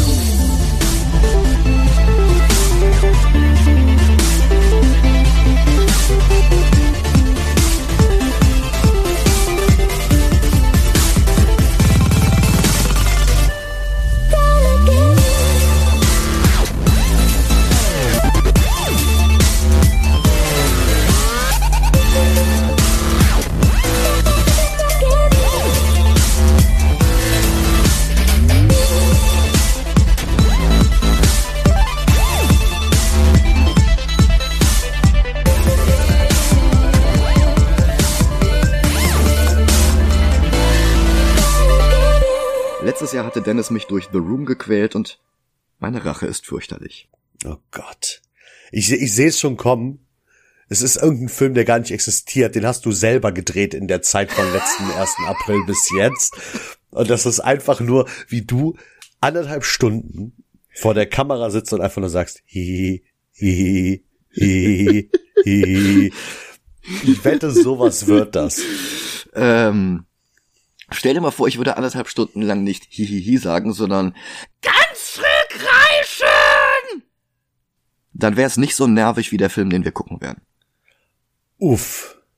Hatte Dennis mich durch The Room gequält und meine Rache ist fürchterlich. Oh Gott. Ich, ich sehe es schon kommen. Es ist irgendein Film, der gar nicht existiert. Den hast du selber gedreht in der Zeit vom letzten 1. April bis jetzt. Und das ist einfach nur, wie du anderthalb Stunden vor der Kamera sitzt und einfach nur sagst, hi, hi, hi, hi. Ich wette, sowas wird das. Ähm, stell dir mal vor, ich würde anderthalb Stunden lang nicht hihihi sagen, sondern ganz frick reichen! Dann wäre es nicht so nervig wie der Film, den wir gucken werden. Uff.